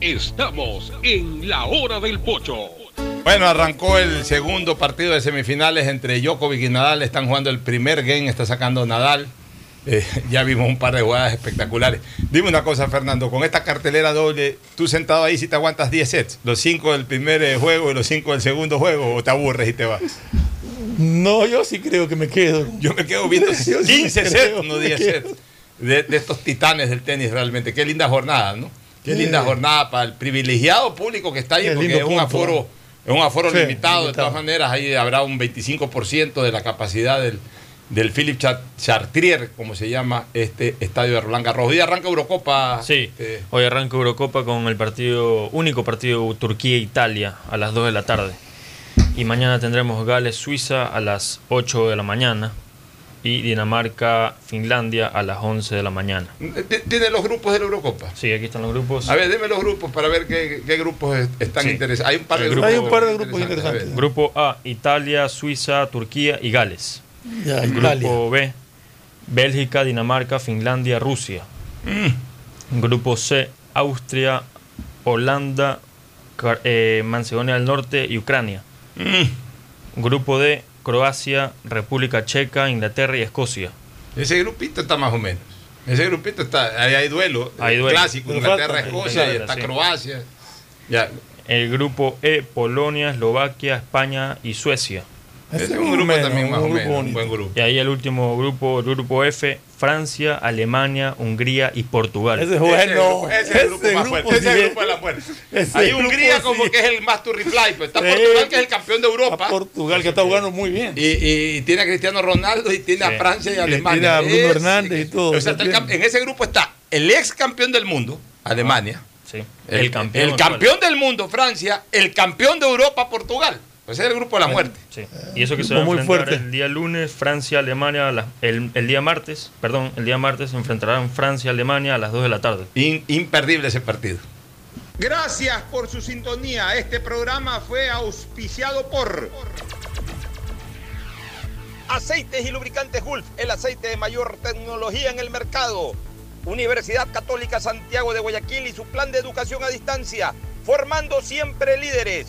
Estamos en la hora del pocho. Bueno, arrancó el segundo partido de semifinales entre Djokovic y Nadal. Están jugando el primer game, está sacando Nadal. Eh, ya vimos un par de jugadas espectaculares. Dime una cosa, Fernando, con esta cartelera doble, tú sentado ahí si te aguantas 10 sets, los 5 del primer eh, juego y los 5 del segundo juego, o te aburres y te vas. No, yo sí creo que me quedo. Yo me quedo viendo Yo sí 15 creo sets, no me 10 quedo. sets. De, de estos titanes del tenis realmente. Qué linda jornada, ¿no? Qué Sí. linda jornada para el privilegiado público que está ahí, Qué porque es un aforo, es un aforo Sí, limitado. De todas maneras, ahí habrá un 25% de la capacidad del, del Philippe Char- Chartrier, como se llama este estadio de Roland Garros. Hoy arranca Eurocopa. Sí, este, hoy arranca Eurocopa con el partido, único partido Turquía-Italia a las 2 de la tarde. Y mañana tendremos Gales-Suiza a las 8 de la mañana y Dinamarca-Finlandia a las 11 de la mañana. ¿Tiene los grupos de la Eurocopa? Sí, aquí están los grupos. A ver, deme los grupos para ver qué, qué grupos es- están Sí. interesantes. Hay un par de grupo- Hay un par de grupos interesantes. Grupo A, Italia, Suiza, Turquía y Gales. Ya, Grupo. B, Bélgica, Dinamarca, Finlandia, Rusia. Mm. Grupo C, Austria, Holanda, eh, Macedonia del Norte y Ucrania. Mm. Grupo D, Croacia, República Checa, Inglaterra y Escocia. Ese grupito está más o menos. Ese grupito está. Ahí hay duelo. Hay duelo. Clásico, Pero Inglaterra, falta- Escocia, y está sí. Croacia. Ya. El grupo E, Polonia, Eslovaquia, España y Suecia. Ese es un grupo menos, también más un o menos. Un buen grupo. Y ahí el último grupo, el grupo F, Francia, Alemania, Hungría y Portugal. Ese es Ese el bueno. grupo- ese es el grupo más fuerte. Ese es el grupo de la muerte. Ese Hay Hungría como sí. que es el más to reply. Pues está. Portugal, que es el campeón de Europa. Portugal que está jugando muy bien. Y, y tiene a Cristiano Ronaldo y tiene Sí. a Francia y Y Alemania. tiene a Bruno Ese- Hernández y todo, O sea, está el también. cam- en ese grupo está el ex campeón del mundo, Alemania. Sí. El, campeón, el campeón del mundo, Francia. El campeón de Europa, Portugal. Ese es el grupo de la muerte. Sí. Y eso que se va a Muy enfrentar fuerte. el día lunes, Francia, Alemania, el, el día martes, perdón, el día martes se enfrentarán Francia, Alemania a las 2 de la tarde. In- imperdible ese partido. Gracias por su sintonía. Este programa fue auspiciado por Aceites y Lubricantes Gulf, el aceite de mayor tecnología en el mercado. Universidad Católica Santiago de Guayaquil y su plan de educación a distancia, formando siempre líderes.